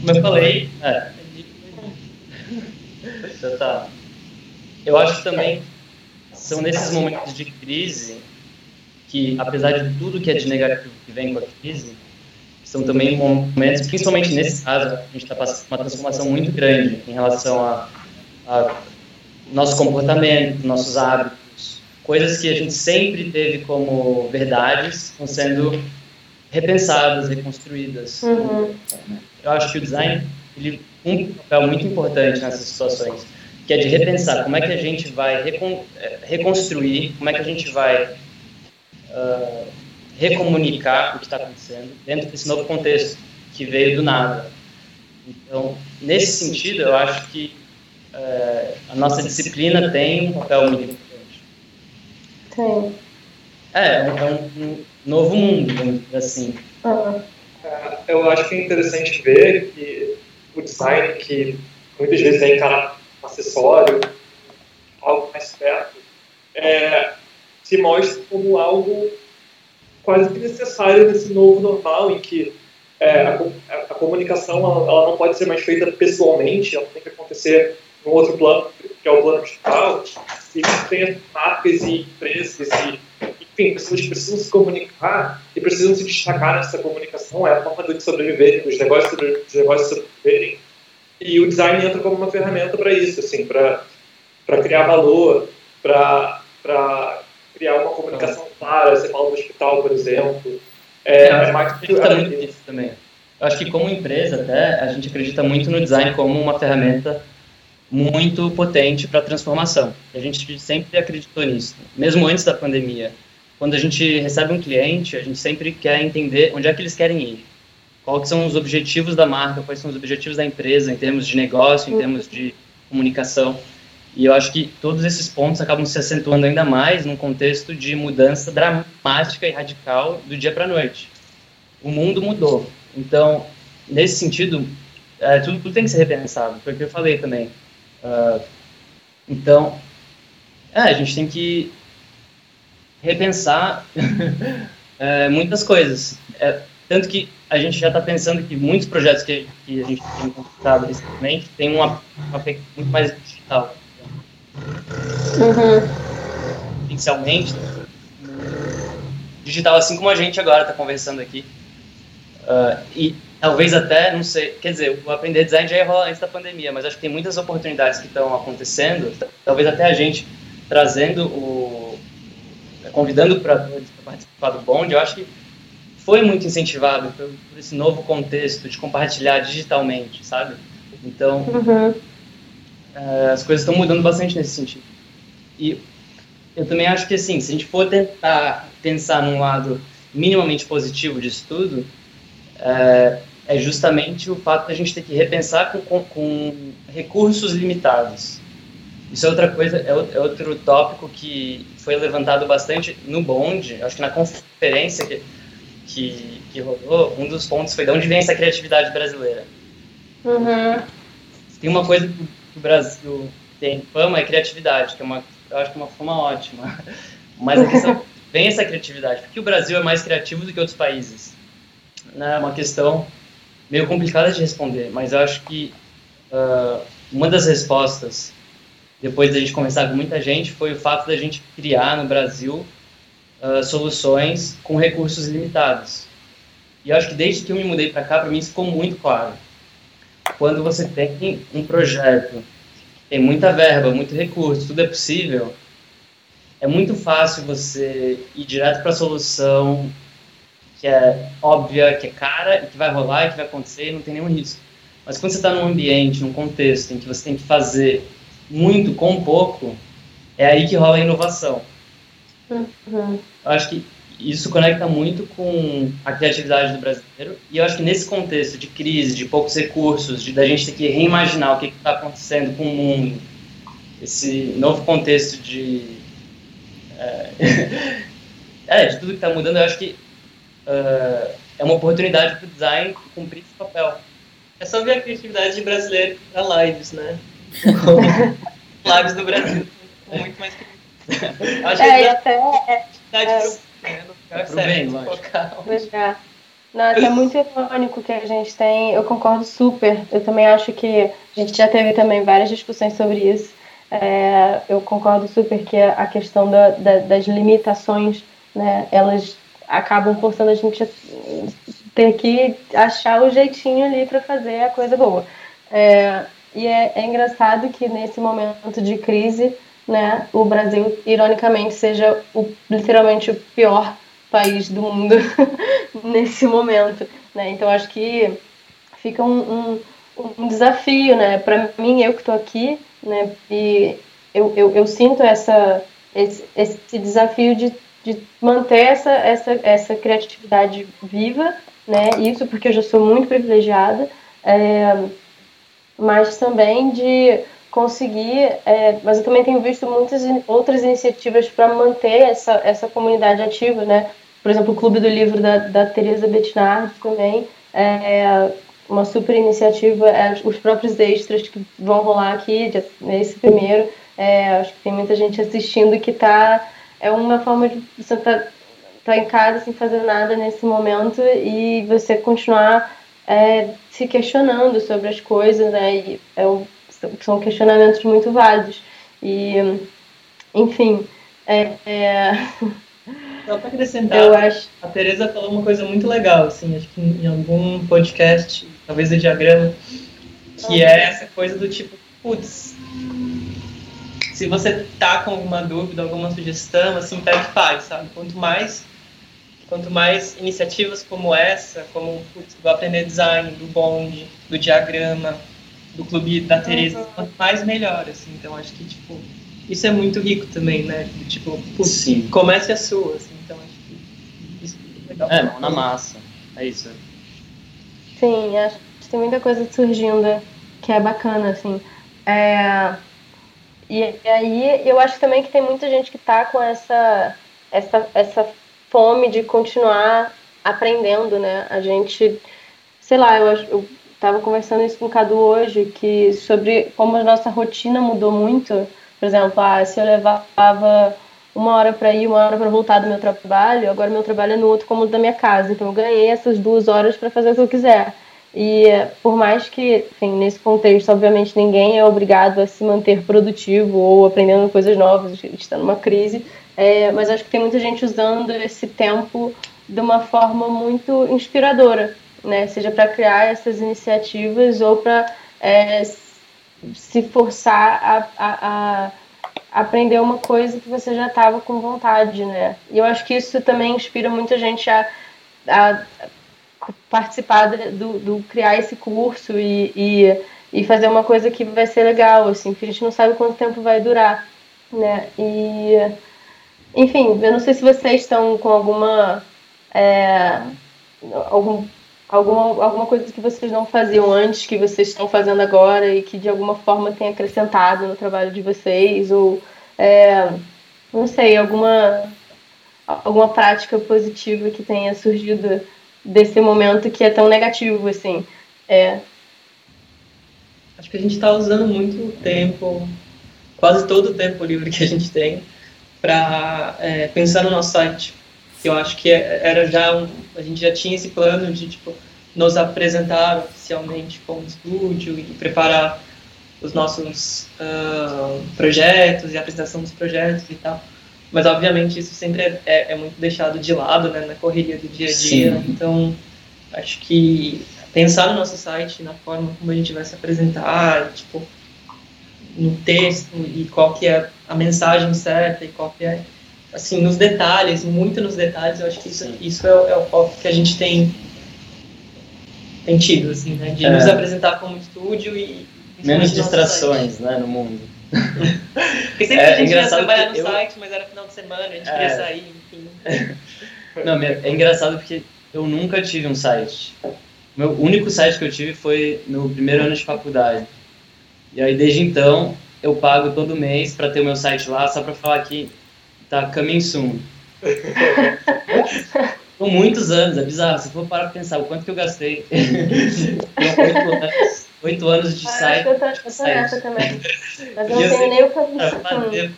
como eu falei, é. Então tá. Eu acho também são nesses momentos de crise que, apesar de tudo que é de negativo que vem com a crise, são também momentos, principalmente nesse caso, a gente está passando uma transformação muito grande em relação a, a nosso comportamento, nossos hábitos, coisas que a gente sempre teve como verdades estão sendo repensadas, reconstruídas. Uhum. Eu acho que o design ele tem um papel muito importante nessas situações que é de repensar como é que a gente vai recon, é, reconstruir, como é que a gente vai uh, recomunicar o que está acontecendo dentro desse novo contexto que veio do nada. Então, nesse sentido, eu acho que uh, a nossa disciplina tem um papel muito importante. Tem. É, é um, é um novo mundo, assim. Uhum. Eu acho que é interessante ver que o design, que muitas vezes é encarado acessório, algo mais perto, é, se mostra como algo quase que necessário nesse novo normal, em que é, a, a, comunicação ela, ela, não pode ser mais feita pessoalmente, ela tem que acontecer no outro plano, que é o plano digital, e tem marcas e empresas e, enfim, pessoas que precisam se comunicar e precisam se destacar nessa comunicação, é a forma de sobreviver, dos negócios, dos negócios sobreviverem, e o design entra como uma ferramenta para isso, assim, para criar valor, para criar uma comunicação clara. Você fala do hospital, por exemplo. É, é, é mais acredita muito nisso também. Eu acho que como empresa até a gente acredita muito no design como uma ferramenta muito potente para a transformação. A gente sempre acreditou nisso, mesmo antes da pandemia. Quando a gente recebe um cliente, a gente sempre quer entender onde é que eles querem ir quais são os objetivos da marca, quais são os objetivos da empresa em termos de negócio, em termos de comunicação. E eu acho que todos esses pontos acabam se acentuando ainda mais num contexto de mudança dramática e radical do dia para a noite. O mundo mudou. Então, nesse sentido, é, tudo, tudo, tem que ser repensado, foi o que eu falei também. Uh, então, é, a gente tem que repensar é, muitas coisas. É, tanto que a gente já está pensando que muitos projetos que, que a gente tem conquistado recentemente têm uma, uma muito mais digital. Uhum. Inicialmente, digital, assim como a gente agora está conversando aqui. Uh, e talvez até, não sei, quer dizer, o aprender design já ia rolar antes da pandemia, mas acho que tem muitas oportunidades que estão acontecendo, talvez até a gente trazendo o. convidando para participar do bonde, eu acho que foi muito incentivado por, por, esse novo contexto de compartilhar digitalmente, sabe? Então, uhum. uh, as coisas estão mudando bastante nesse sentido. E eu também acho que, assim, se a gente for tentar pensar num lado minimamente positivo disso tudo, uh, é justamente o fato de a gente ter que repensar com, com, com recursos limitados. Isso é outra coisa, é, é outro tópico que foi levantado bastante no Bond, acho que na conferência que que, que rolou, um dos pontos foi de onde vem essa criatividade brasileira. Uhum. Tem uma coisa que o Brasil tem fama, é criatividade, que é uma, eu acho que é uma fama ótima. Mas a questão vem essa criatividade, porque o Brasil é mais criativo do que outros países. Né? É uma questão meio complicada de responder, mas eu acho que uh, uma das respostas, depois da gente conversar com muita gente, foi o fato da gente criar no Brasil uh, soluções com recursos limitados. E eu acho que desde que eu me mudei para cá, para mim isso ficou muito claro. Quando você tem um projeto, tem muita verba, muito recurso, tudo é possível, é muito fácil você ir direto para a solução que é óbvia, que é cara, e que vai rolar, e que vai acontecer, e não tem nenhum risco. Mas quando você está num ambiente, num contexto em que você tem que fazer muito com pouco, é aí que rola a inovação. Uhum. Eu acho que isso conecta muito com a criatividade do brasileiro e eu acho que nesse contexto de crise, de poucos recursos, de da gente ter que reimaginar o que está acontecendo com o mundo, esse novo contexto de é, é de tudo que está mudando, eu acho que uh, é uma oportunidade para o design cumprir esse papel. É só ver a criatividade de brasileiro para lives, né? lives do Brasil muito mais criativos. Acho é, que até é, é, é, bem, é. Não, é muito irônico que a gente tem. Eu concordo super. Eu também acho que a gente já teve também várias discussões sobre isso. É, eu concordo super que a questão da, da, das limitações, né, elas acabam forçando a gente a ter que achar o jeitinho ali para fazer a coisa boa. É, e é, é engraçado que nesse momento de crise, né, o Brasil, ironicamente, seja o, literalmente o pior país do mundo nesse momento. Né? Então, acho que fica um, um, um desafio né? para mim, eu que estou aqui, né? e eu, eu, eu sinto essa, esse, esse desafio de, de manter essa, essa, essa criatividade viva, né? isso porque eu já sou muito privilegiada, é, mas também de conseguir, é, mas eu também tenho visto muitas outras iniciativas para manter essa, essa comunidade ativa, né? Por exemplo, o Clube do Livro da, da Teresa Bettinardi também é uma super iniciativa, é, os próprios extras que vão rolar aqui, nesse primeiro, é, acho que tem muita gente assistindo que tá, é uma forma de você tá, tá em casa sem fazer nada nesse momento e você continuar é, se questionando sobre as coisas, né? E é um, são questionamentos muito válidos. E, enfim, é, é... Só para acrescentar, eu acho... a Teresa falou uma coisa muito legal, assim, acho que em algum podcast, talvez do diagrama, que uhum. é essa coisa do tipo, putz, se você tá com alguma dúvida, alguma sugestão, assim, pega e faz, sabe? Quanto mais quanto mais iniciativas como essa, como putz, do Aprender Design, do Bond, do Diagrama, do Clube da Teresa, uhum. quanto mais melhor, assim. Então acho que, tipo, isso é muito rico também, né? Tipo, putz, Sim. comece a sua, assim. Então acho que isso é legal. É, mão na massa. É isso. Sim, acho que tem muita coisa surgindo que é bacana, assim. É... E, aí eu acho também que tem muita gente que tá com essa, essa, essa fome de continuar aprendendo, né? A gente, sei lá, eu, eu tava conversando isso com o Cadu hoje, que sobre como a nossa rotina mudou muito. Por exemplo, ah, se eu levava uma hora para ir, uma hora para voltar do meu trabalho, agora meu trabalho é no outro cômodo da minha casa. Então eu ganhei essas duas horas para fazer o que eu quiser. E por mais que, enfim, nesse contexto, obviamente ninguém é obrigado a se manter produtivo ou aprendendo coisas novas, está numa crise, é, mas acho que tem muita gente usando esse tempo de uma forma muito inspiradora, né? Seja para criar essas iniciativas ou para é, se forçar a, a, a, aprender uma coisa que você já estava com vontade, né? E eu acho que isso também inspira muita gente a, a participar do, do, criar esse curso e, e, e fazer uma coisa que vai ser legal, assim, porque a gente não sabe quanto tempo vai durar, né? E enfim, eu não sei se vocês estão com alguma. É, algum, alguma, alguma coisa que vocês não faziam antes, que vocês estão fazendo agora e que de alguma forma tem acrescentado no trabalho de vocês, ou é, não sei, alguma, alguma prática positiva que tenha surgido desse momento que é tão negativo, assim. É. Acho que a gente está usando muito tempo, quase todo o tempo livre que a gente tem, para é, pensar no nosso site. Eu acho que era já um, a gente já tinha esse plano de tipo nos apresentar oficialmente como estúdio e preparar os nossos uh, projetos e apresentação dos projetos e tal. Mas obviamente isso sempre é, é, é, muito deixado de lado né, na correria do dia a dia. Sim. Então acho que pensar no nosso site, na forma como a gente vai se apresentar, tipo no texto e qual que é a mensagem certa e qual que é assim nos detalhes muito nos detalhes eu acho que isso, isso é, é o foco que a gente tem tem tido assim né de é. nos apresentar como estúdio e menos distrações né no mundo Porque sempre é, a gente ia trabalhar no eu... site, mas era final de semana, a gente é... queria sair, enfim. Não, é engraçado porque eu nunca tive um site. Meu único site que eu tive foi no primeiro ano de faculdade. E aí, desde então, eu pago todo mês para ter o meu site lá, só para falar que tá coming soon. Com muitos anos, é bizarro. Se for parar pra pensar o quanto que eu gastei. oito anos, de ah, site. Eu tô, eu tô nessa também. Mas eu não tenho nem o que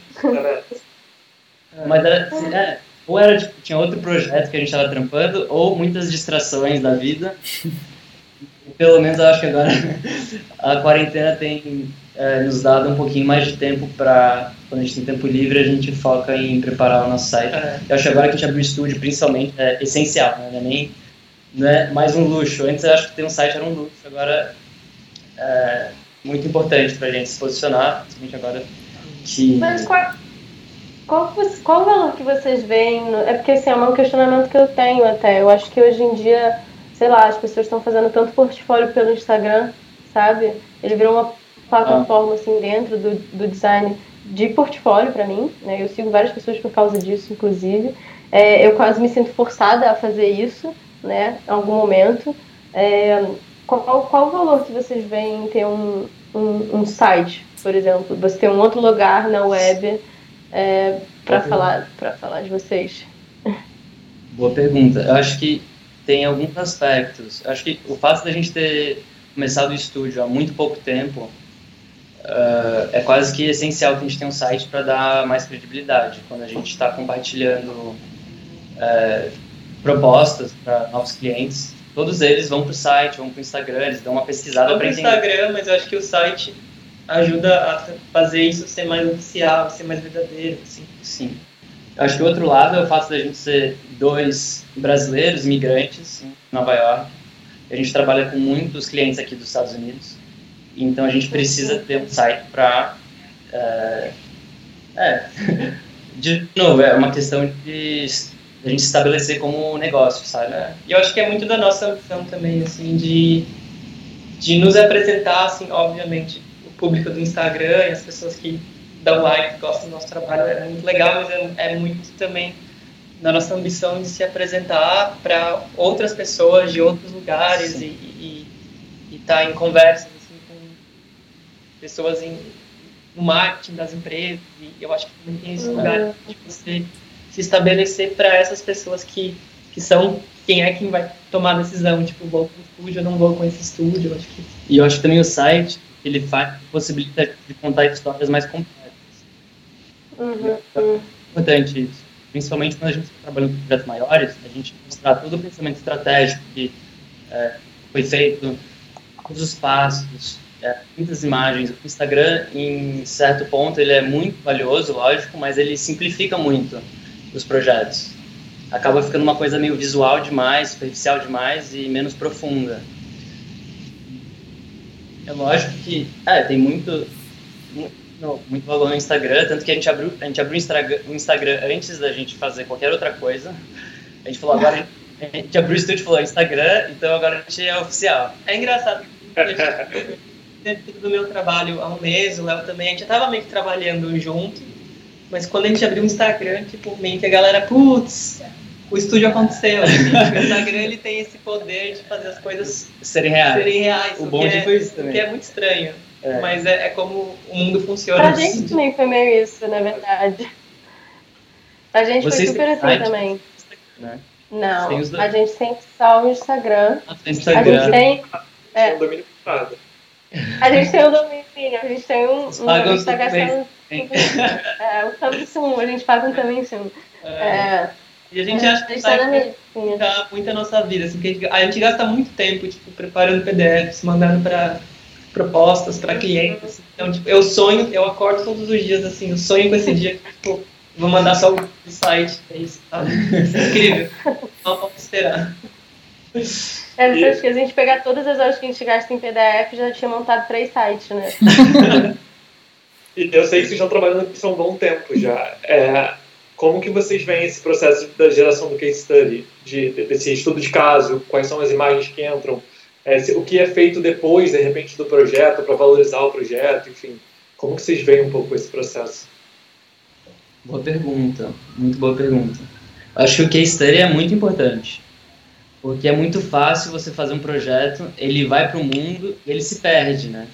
Mas era, assim, é, ou era, tipo, tinha outro projeto que a gente estava trampando, ou muitas distrações da vida. Pelo menos eu acho que agora a quarentena tem é, nos dado um pouquinho mais de tempo para, quando a gente tem tempo livre, a gente foca em preparar o nosso site. É. Eu acho que agora que a gente abriu o estúdio, principalmente, é essencial, né? não, é nem, não é mais um luxo. Antes eu acho que ter um site era um luxo, agora é muito importante para a gente se posicionar, principalmente agora que... Mas qual, qual, qual o valor que vocês veem? No, é porque assim, é um questionamento que eu tenho até. Eu acho que hoje em dia, sei lá, as pessoas estão fazendo tanto portfólio pelo Instagram, sabe? Ele virou uma plataforma ah. assim dentro do, do design de portfólio para mim, né? Eu sigo várias pessoas por causa disso, inclusive. É, eu quase me sinto forçada a fazer isso, né? Em algum momento. É, qual, qual o valor que vocês veem em ter um, um, um site, por exemplo? Você ter um outro lugar na web é, para falar para falar de vocês? Boa pergunta. Eu acho que tem alguns aspectos. Eu acho que o fato da gente ter começado o estúdio há muito pouco tempo uh, é quase que essencial que a gente tenha um site para dar mais credibilidade quando a gente está compartilhando uh, propostas para novos clientes. Todos eles vão para o site, vão para o Instagram, eles dão uma pesquisada para entender. Instagram, mas eu acho que o site ajuda a fazer isso ser mais oficial, ser mais verdadeiro, assim. Sim. Eu acho que o outro lado é o fato da gente ser dois brasileiros imigrantes em Nova York. A gente trabalha com muitos clientes aqui dos Estados Unidos. Então a gente precisa ter um site para. Uh, é, de novo, é uma questão de a gente estabelecer como negócio, sabe? É. E eu acho que é muito da nossa missão também, assim, de, de nos apresentar, assim, obviamente, o público do Instagram e as pessoas que dão like, gostam do nosso trabalho, é muito legal, mas é, é muito também da nossa ambição de se apresentar para outras pessoas de outros lugares Sim. e estar tá em conversa pessoas em, no marketing das empresas, e eu acho que também tem esse lugar uhum. de você se estabelecer para essas pessoas que, que são quem é quem vai tomar a decisão, tipo, vou com o estúdio ou não vou com esse estúdio, eu acho que... E eu acho que também o site, ele faz, possibilita de contar histórias mais complexas. Uhum. É importante isso. Principalmente quando a gente está trabalhando com projetos maiores, a gente mostrar todo o pensamento estratégico que é, foi feito, todos os passos, é, muitas imagens. O Instagram, em certo ponto, ele é muito valioso, lógico, mas ele simplifica muito os projetos. Acaba ficando uma coisa meio visual demais, superficial demais e menos profunda. É lógico que é, tem muito, muito, valor no Instagram, tanto que a gente abriu, a gente abriu o Instagram antes da gente fazer qualquer outra coisa. A gente falou agora, a gente abriu o estúdio e falou Instagram, então agora a gente é oficial. É engraçado. dentro do meu trabalho há um mês, o Léo também, a gente já tava meio que trabalhando junto, mas quando a gente abriu o Instagram, tipo, meio que a galera, putz, o estúdio aconteceu. o Instagram ele tem esse poder de fazer as coisas serem reais. Serem reais o bom de é, foi isso também. que é muito estranho. É. Mas é, é, como o mundo funciona. Pra gente também foi meio isso, na verdade. A gente Vocês foi super assim site? também. Né? Não, a gente tem só o Instagram. Ah, Instagram. A gente tem. É, a gente tem o domínio, a gente tem um. um a gente tá gastando. É, o Samsung, a gente paga um Samsung. É. é. E a gente acha que vai tá muito a nossa vida, assim, que a gente, a gente gasta muito tempo, tipo, preparando PDFs, mandando para propostas para clientes. Então, tipo, eu sonho, eu acordo todos os dias, assim, eu sonho com esse dia que, tipo, vou mandar só o site, é isso, tá? Isso é incrível. Não posso esperar. É, e... acho que a gente pegar todas as horas que a gente gasta em PDF, já tinha montado três sites, né? e eu sei que vocês estão trabalhando isso há um bom tempo já. É, como que vocês veem esse processo da geração do case study, de, desse estudo de caso, quais são as imagens que entram, é, se, o que é feito depois, de repente, do projeto, para valorizar o projeto, enfim. Como que vocês veem um pouco esse processo? Boa pergunta, muito boa pergunta. Acho que o case study é muito importante, porque é muito fácil você fazer um projeto, ele vai para o mundo ele se perde, né?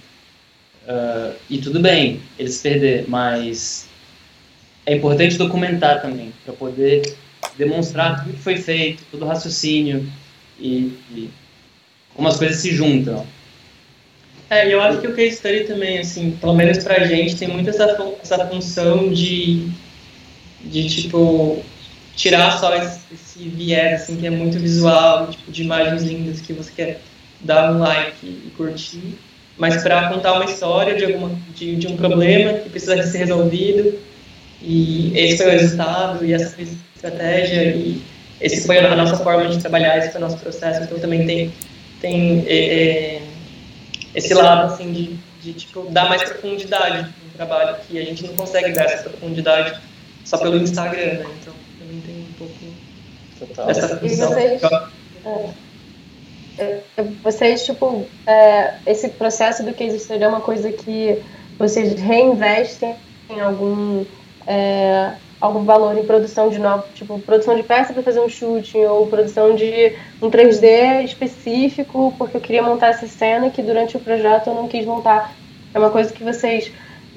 Uh, e tudo bem ele se perder, mas é importante documentar também, para poder demonstrar tudo que foi feito, todo o raciocínio e, e como as coisas se juntam. É, eu acho que o case study também, assim, pelo menos pra gente, tem muito essa, essa função de, de, tipo, tirar só esse, esse viés, assim, que é muito visual, tipo, de imagens lindas que você quer dar um like e curtir, mas para contar uma história de, alguma, de, de um problema que precisa ser resolvido, e esse foi o resultado, e essa foi a estratégia, e esse foi a nossa forma de trabalhar, esse foi o nosso processo, então também tem, tem é, é, esse lado, assim, de, de, tipo, dar mais profundidade no trabalho, que a gente não consegue dar essa profundidade só pelo Instagram, né? Então, também tem um pouco Total. essa. E vocês, é, é, vocês, tipo, é, esse processo do case study é uma coisa que vocês reinvestem em algum é, algum valor em produção de novo, tipo produção de peça para fazer um shooting ou produção de um 3D específico, porque eu queria montar essa cena que durante o projeto eu não quis montar. É uma coisa que vocês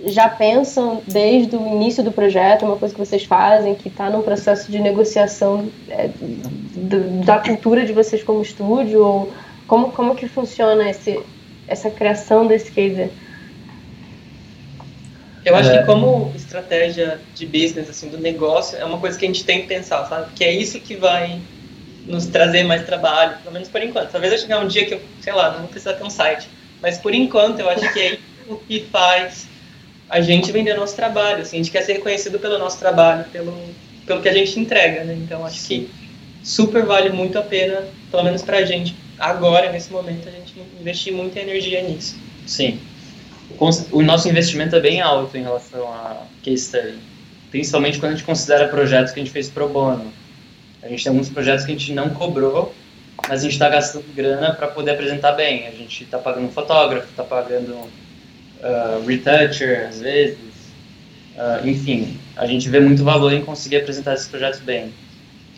já pensam desde o início do projeto, é uma coisa que vocês fazem, que está num processo de negociação é, do, da cultura de vocês como estúdio, ou como, como que funciona esse, essa criação desse case? Eu acho é. que como estratégia de business, assim, do negócio, é uma coisa que a gente tem que pensar, sabe? Que é isso que vai nos trazer mais trabalho, pelo menos por enquanto. Talvez eu chegar um dia que eu, sei lá, não vou precisar ter um site, mas por enquanto eu acho que é isso que faz a gente vender nosso trabalho, assim, a gente quer ser reconhecido pelo nosso trabalho, pelo, pelo que a gente entrega, né? Então acho que super vale muito a pena, pelo menos pra gente, agora, nesse momento, a gente investir muita energia nisso. Sim o nosso investimento é bem alto em relação a case study, principalmente quando a gente considera projetos que a gente fez pro bono. A gente tem alguns projetos que a gente não cobrou, mas a gente está gastando grana para poder apresentar bem. A gente está pagando fotógrafo, está pagando uh, retoucher às vezes, uh, enfim, a gente vê muito valor em conseguir apresentar esses projetos bem.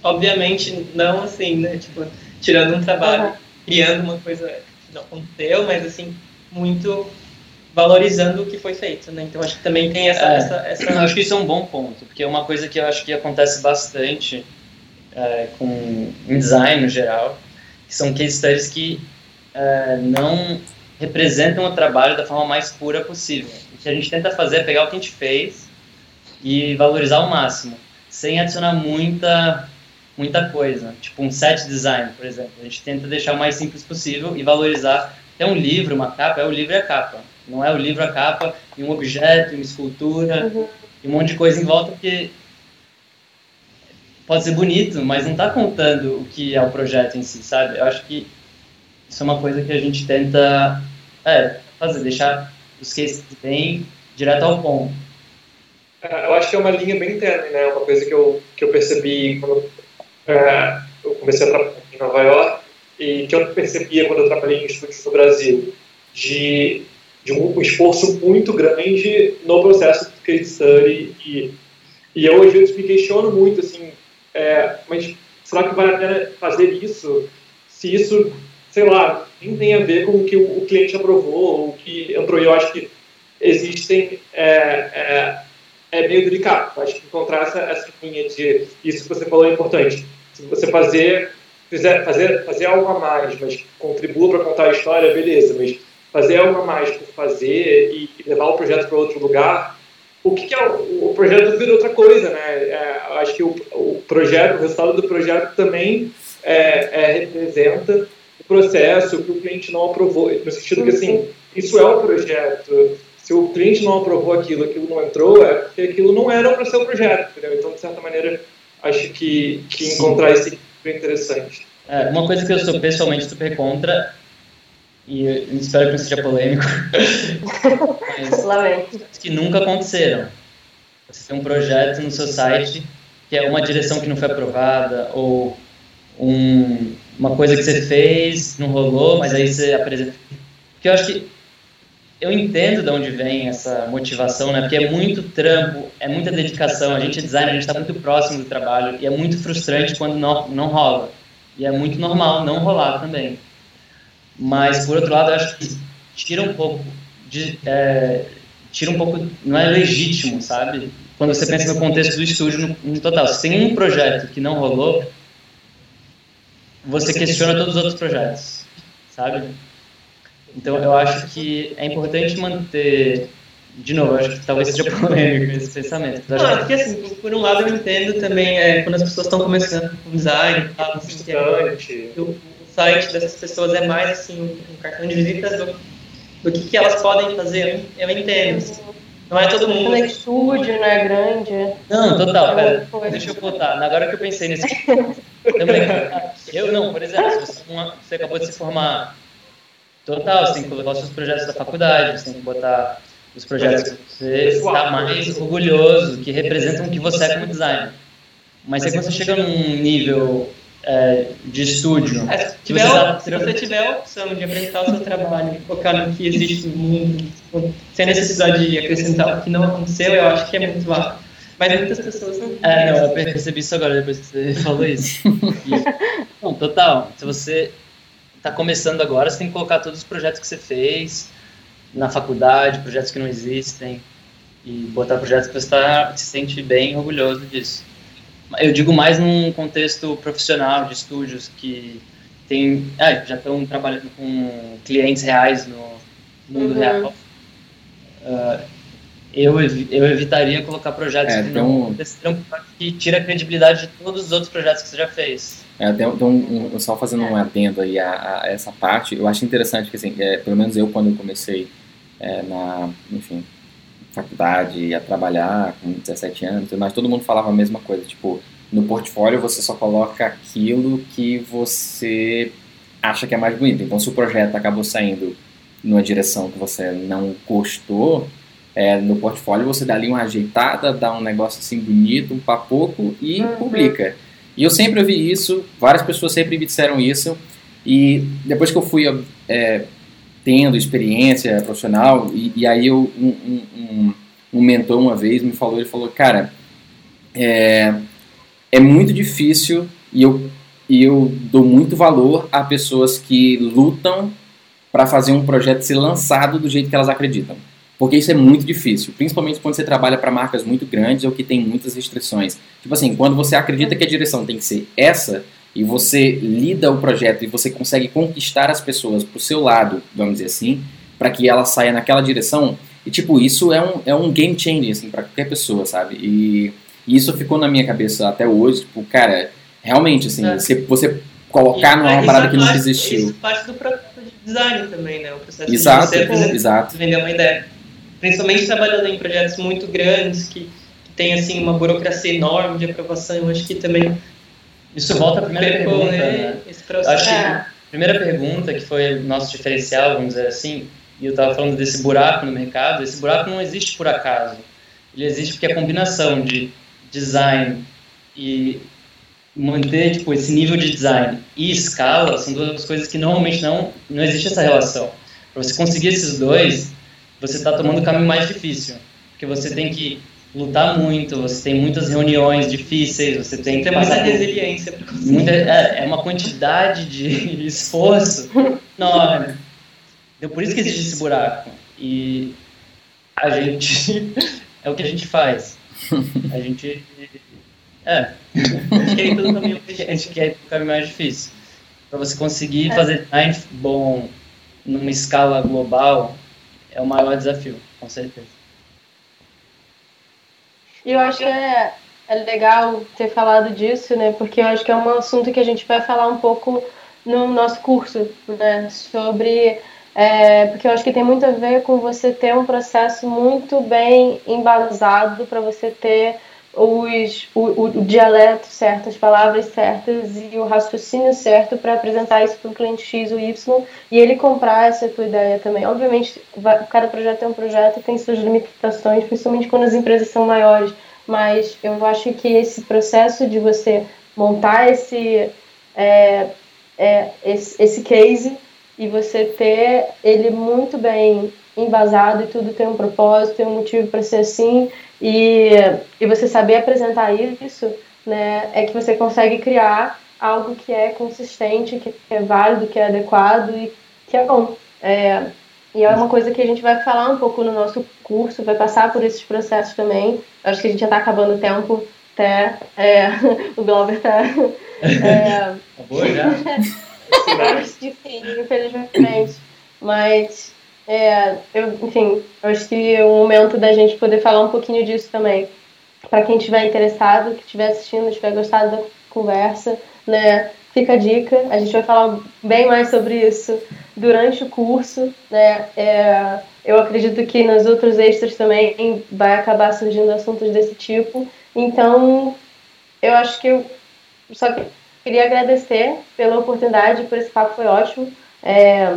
Obviamente, não assim, né? Tipo, tirando um trabalho, criando uma coisa que não aconteceu, mas assim, muito valorizando o que foi feito, né? Então acho que também tem essa, é, essa, essa... Acho que isso é um bom ponto, porque é uma coisa que eu acho que acontece bastante é, com em design no geral, que são case studies que é, não representam o trabalho da forma mais pura possível. O que a gente tenta fazer é pegar o que a gente fez e valorizar ao máximo, sem adicionar muita muita coisa, tipo um set design, por exemplo. A gente tenta deixar o mais simples possível e valorizar. É um livro, uma capa, é o livro e a capa não é o livro a capa e um objeto, uma escultura uhum. e um monte de coisa em volta, porque pode ser bonito, mas não está contando o que é o projeto em si, sabe? Eu acho que isso é uma coisa que a gente tenta é, fazer, deixar os cases bem direto ao ponto. É, eu acho que é uma linha bem tênue, né? Uma coisa que eu, que eu percebi quando é, eu comecei a trabalhar em Nova York e que eu percebia quando eu trabalhei em estúdios no Brasil, de de um esforço muito grande no processo de case study e, e eu às me questiono muito assim, é, mas será que vale a pena fazer isso? Se isso, sei lá, nem tem a ver com o que o, cliente aprovou ou o que entrou. Eu acho que existem é, é, é meio delicado. Eu acho que encontrar essa, essa linha de isso que você falou é importante. Se você fazer fizer fazer fazer algo a mais, mas contribua para contar a história, beleza, mas fazer algo a mais por fazer e levar o projeto para outro lugar, o que, que é o, o, projeto vira outra coisa, né? É, acho que o, o, projeto, o resultado do projeto também é, é, representa processo que o cliente não aprovou, no sentido que assim, isso é o projeto. Se o cliente não aprovou aquilo, aquilo não entrou, é porque aquilo não era para ser o projeto, entendeu? Então, de certa maneira, acho que, que encontrar esse é interessante. É, uma coisa que eu sou pessoalmente super contra e eu espero que não seja polêmico, mas que nunca aconteceram. Você tem um projeto no seu site que é uma direção que não foi aprovada, ou um, uma coisa que você fez, não rolou, mas aí você apresenta. Porque eu acho que eu entendo de onde vem essa motivação, né? Porque é muito trampo, é muita dedicação. A gente é designer, a gente está muito próximo do trabalho e é muito frustrante quando não, não rola. E é muito normal não rolar também. Mas, por outro lado, eu acho que tira um pouco de, é, tira um pouco, não é legítimo, sabe? Quando você pensa no contexto do estúdio no, no total. Se tem um projeto que não rolou, você questiona todos os outros projetos, sabe? Então eu acho que é importante manter. De novo, eu acho que talvez seja polêmico esse pensamento. Não, é porque assim, por um lado eu entendo também é, quando as pessoas estão começando com design, tá, assim, que é, o, o site dessas pessoas é mais assim um cartão de visitas do, do que, que elas podem fazer, eu entendo. Assim. Não é todo mundo. No estúdio, não é grande. Não, total, pera. Deixa eu botar. Agora que eu pensei nesse. Também. Eu não, por exemplo, você, você acabou de se formar Total, você tem que colocar os seus projetos da faculdade, você tem que botar os projetos que você está mais orgulhoso, que representam o que você é como designer. Mas aí quando você chega num nível é, de estúdio. É, se, tiver, tá... se você tiver a opção de apresentar o seu trabalho focar no que existe no mundo, sem necessidade de acrescentar o que não aconteceu, eu acho que é muito válido. Mas muitas pessoas não. É, não, eu percebi isso agora, depois que você falou isso. Não, total. Se você está começando agora, você tem que colocar todos os projetos que você fez na faculdade, projetos que não existem, e botar projetos que você tá, se sente bem orgulhoso disso. Eu digo mais num contexto profissional de estúdios que tem, ah, já estão trabalhando com clientes reais no mundo uhum. real. Uh, eu, eu evitaria colocar projetos é, que não que tira a credibilidade de todos os outros projetos que você já fez. É, tem um, um, só fazendo um adendo aí a, a, essa parte, eu acho interessante que, assim, é, pelo menos eu, quando eu comecei é, na, enfim, faculdade, a trabalhar com 17 anos, mas todo mundo falava a mesma coisa, tipo, no portfólio você só coloca aquilo que você acha que é mais bonito. Então, se o projeto acabou saindo numa direção que você não gostou, é, no portfólio você dá ali uma ajeitada, dá um negócio assim bonito, um papoco e uhum. publica. E eu sempre ouvi isso, várias pessoas sempre me disseram isso, e depois que eu fui é, tendo experiência profissional, e, e aí eu, um, um, um, mentor uma vez me falou, ele falou, cara, é, é muito difícil e eu, e eu dou muito valor a pessoas que lutam para fazer um projeto ser lançado do jeito que elas acreditam. Porque isso é muito difícil, principalmente quando você trabalha para marcas muito grandes ou que tem muitas restrições. Tipo assim, quando você acredita que a direção tem que ser essa e você lida o projeto e você consegue conquistar as pessoas pro seu lado, vamos dizer assim, para que ela saia naquela direção, e tipo, isso é um, é um game changer assim para qualquer pessoa, sabe? E, e, isso ficou na minha cabeça até hoje, tipo, cara, realmente assim, é. você, você colocar numa parada que nunca existiu. Isso parte do processo de design também, né? O processo exato, de você exato. vender uma ideia principalmente trabalhando em projetos muito grandes, que, que tem assim, uma burocracia enorme de aprovação, eu acho que também... Isso volta à primeira pergunta, né? Esse processo. Acho que a primeira pergunta, que foi o nosso diferencial, vamos dizer assim, e eu estava falando desse buraco no mercado, esse buraco não existe por acaso. Ele existe porque a combinação de design e manter tipo, esse nível de design e escala são duas coisas que normalmente não, não existe essa relação. Para você conseguir esses dois, você está tomando o caminho mais difícil, porque você tem que lutar muito, você tem muitas reuniões difíceis, você tem que ter muita resiliência para conseguir. Muita, é, é, uma quantidade de esforço enorme. Então, por isso que existe esse buraco. E a gente. é o que a gente faz. A gente. É. A gente quer ir pelo caminho, a gente quer ir pelo caminho mais difícil. Para você conseguir é. fazer design bom numa escala global, é o maior desafio, com certeza. E eu acho que é, é legal ter falado disso, né? Porque eu acho que é um assunto que a gente vai falar um pouco no nosso curso, né? Sobre. É, porque eu acho que tem muito a ver com você ter um processo muito bem embasado para você ter os, o, o, dialeto certo, as palavras certas e o raciocínio certo para apresentar isso para o cliente X ou Y e ele comprar essa tua ideia também. Obviamente, cada projeto é um projeto e tem suas limitações, principalmente quando as empresas são maiores, mas eu acho que esse processo de você montar esse, é, é, esse, esse case e você ter ele muito bem embasado e tudo tem um propósito, tem um motivo para ser assim e, e você saber apresentar isso, né, é que você consegue criar algo que é consistente, que é válido, que é adequado e que é bom. É, e é uma coisa que a gente vai falar um pouco no nosso curso, vai passar por esses processos também. Acho que a gente já está acabando o tempo, até é, o Glauber está. É, Acabou já? infelizmente. Mas, é, eu, enfim, acho que é o momento da gente poder falar um pouquinho disso também. Para quem estiver interessado, que estiver assistindo, estiver gostado da conversa, né? Fica a dica. A gente vai falar bem mais sobre isso durante o curso, né? É, eu acredito que nos outros extras também vai acabar surgindo assuntos desse tipo. Então, eu acho que eu só queria agradecer pela oportunidade, por esse papo foi ótimo. É,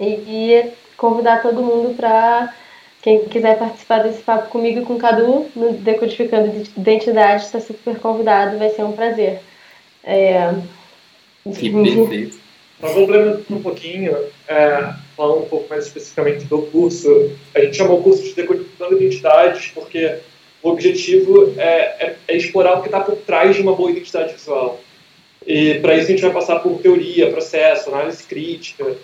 e, e, convidar todo mundo para quem quiser participar desse papo comigo e com o Cadu no Decodificando Identidade, está super convidado, vai ser um prazer. É, que perfeito. Só complementando um pouquinho, é, falando um pouco mais especificamente do curso, a gente chamou o curso de Decodificando Identidades porque o objetivo é, é, é explorar o que está por trás de uma boa identidade visual. E para isso a gente vai passar por teoria, processo, análise crítica.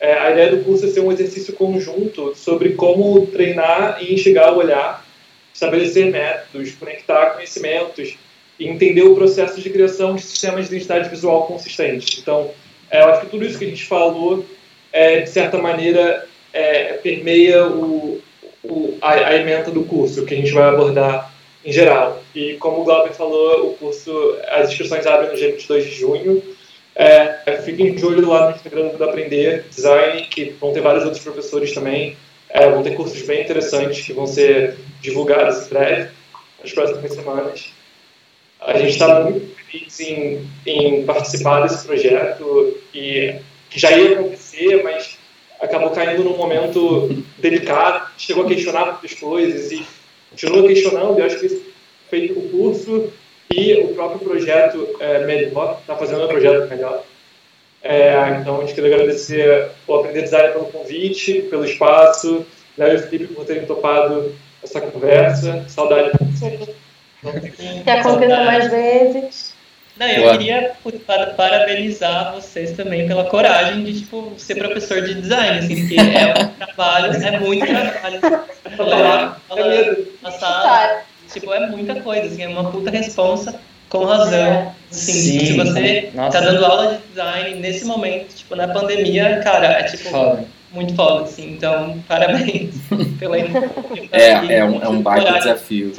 É, a ideia do curso é ser um exercício conjunto sobre como treinar e enxergar o olhar, estabelecer métodos, conectar conhecimentos e entender o processo de criação de sistemas de identidade visual consistentes. Então, é, eu acho que tudo isso que a gente falou, é, de certa maneira, é, permeia o, o, a, a ementa do curso, que a gente vai abordar em geral. E como o Glauber falou, o curso, as inscrições abrem no dia 22 de junho. É, é, fiquem de olho lá no Instagram do Aprender Design, que vão ter vários outros professores também. É, vão ter cursos bem interessantes que vão ser divulgados em breve, nas próximas semanas. A gente está muito feliz em, em, participar desse projeto e que já ia acontecer, mas acabou caindo num momento delicado, chegou a questionar muitas coisas e continua questionando. Eu acho que feito o curso e o próprio projeto é, melhor, está fazendo um projeto melhor. É, então, a gente queria agradecer o Aprender Design pelo convite, pelo espaço, Léo e Felipe por terem topado essa conversa. Saudade de vocês. Que aconteça mais vezes. Não, eu queria parabenizar vocês também pela coragem de tipo, ser professor de design, assim, porque é um trabalho, é muito trabalho. Falar, falar, tipo, é muita coisa, assim, é uma puta responsa, com razão. Assim, Sim. Se você Nossa. tá dando aula de design nesse momento, tipo, na pandemia, cara, é tipo. Foda. Muito foda, assim. Então, parabéns pela É, é um, é um baita desafio.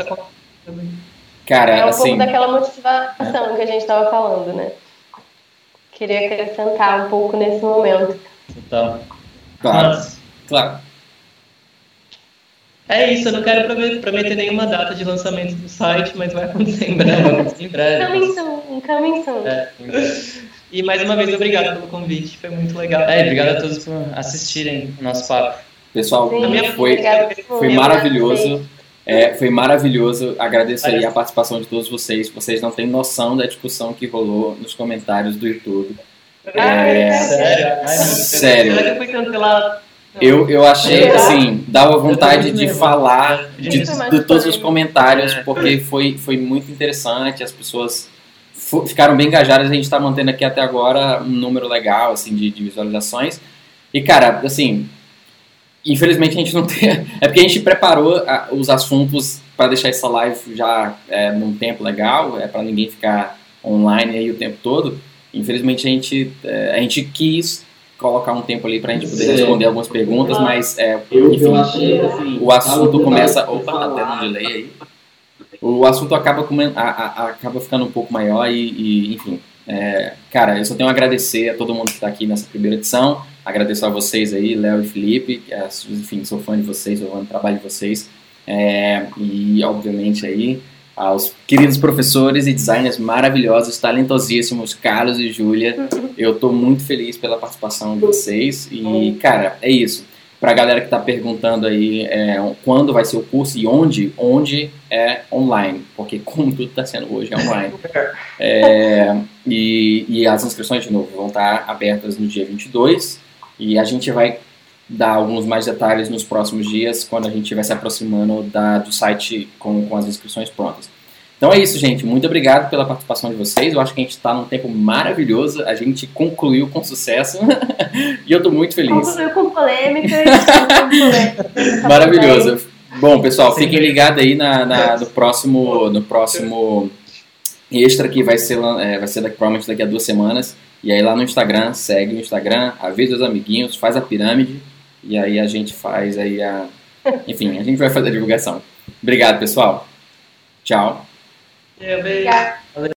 Cara, é um assim, pouco daquela motivação é. que a gente estava falando, né? Queria acrescentar um pouco nesse momento. Então, claro, Mas, claro. É isso, eu não quero prometer nenhuma data de lançamento do site, mas vai acontecer em breve. em breve. Coming soon, coming soon. É, e mais uma vez, obrigado pelo convite, foi muito legal. É, obrigado a todos por assistirem o nosso papo. Pessoal, Sim, foi, foi maravilhoso. É, foi maravilhoso. Agradeço aí a participação de todos vocês. Vocês não têm noção da discussão que rolou nos comentários do YouTube. É, sério? sério. Será que foi cancelado? Eu, eu achei, assim, dava vontade de falar de, de todos os comentários, porque foi, foi muito interessante, as pessoas ficaram bem engajadas, a gente está mantendo aqui até agora um número legal, assim, de, de visualizações. E, cara, assim, Infelizmente a gente não tem. É porque a gente preparou os assuntos para deixar essa live já é, num tempo legal, é para ninguém ficar online aí o tempo todo. Infelizmente a gente, é, a gente quis colocar um tempo ali para a gente poder responder algumas perguntas, mas é, enfim, assim, o assunto começa. Opa, até no delay aí. O assunto acaba, a, a, acaba ficando um pouco maior e, e enfim. É, cara, eu só tenho a agradecer a todo mundo que está aqui nessa primeira edição. Agradeço a vocês aí, Léo e Felipe, é, enfim, sou fã de vocês, sou fã do trabalho de vocês. É, e, obviamente, aí, aos queridos professores e designers maravilhosos, talentosíssimos, Carlos e Júlia. Eu estou muito feliz pela participação de vocês. E, cara, é isso. Para a galera que está perguntando aí é, quando vai ser o curso e onde, onde é online, porque como tudo está sendo hoje é online. É, e, e as inscrições, de novo, vão estar abertas no dia 22 E a gente vai dar alguns mais detalhes nos próximos dias, quando a gente estiver se aproximando da, do site com, com as inscrições prontas. Então é isso, gente. Muito obrigado pela participação de vocês. Eu acho que a gente está num tempo maravilhoso. A gente concluiu com sucesso. e eu estou muito feliz. Concluiu com polêmicas. Maravilhoso. Bom, pessoal, fiquem ligados aí na, na, no próximo, no próximo extra que vai ser, é, vai ser daqui, provavelmente daqui a duas semanas. E aí lá no Instagram, segue o Instagram, avisa os amiguinhos, faz a pirâmide e aí a gente faz aí a. Enfim, a gente vai fazer a divulgação. Obrigado, pessoal. Tchau. Yeah,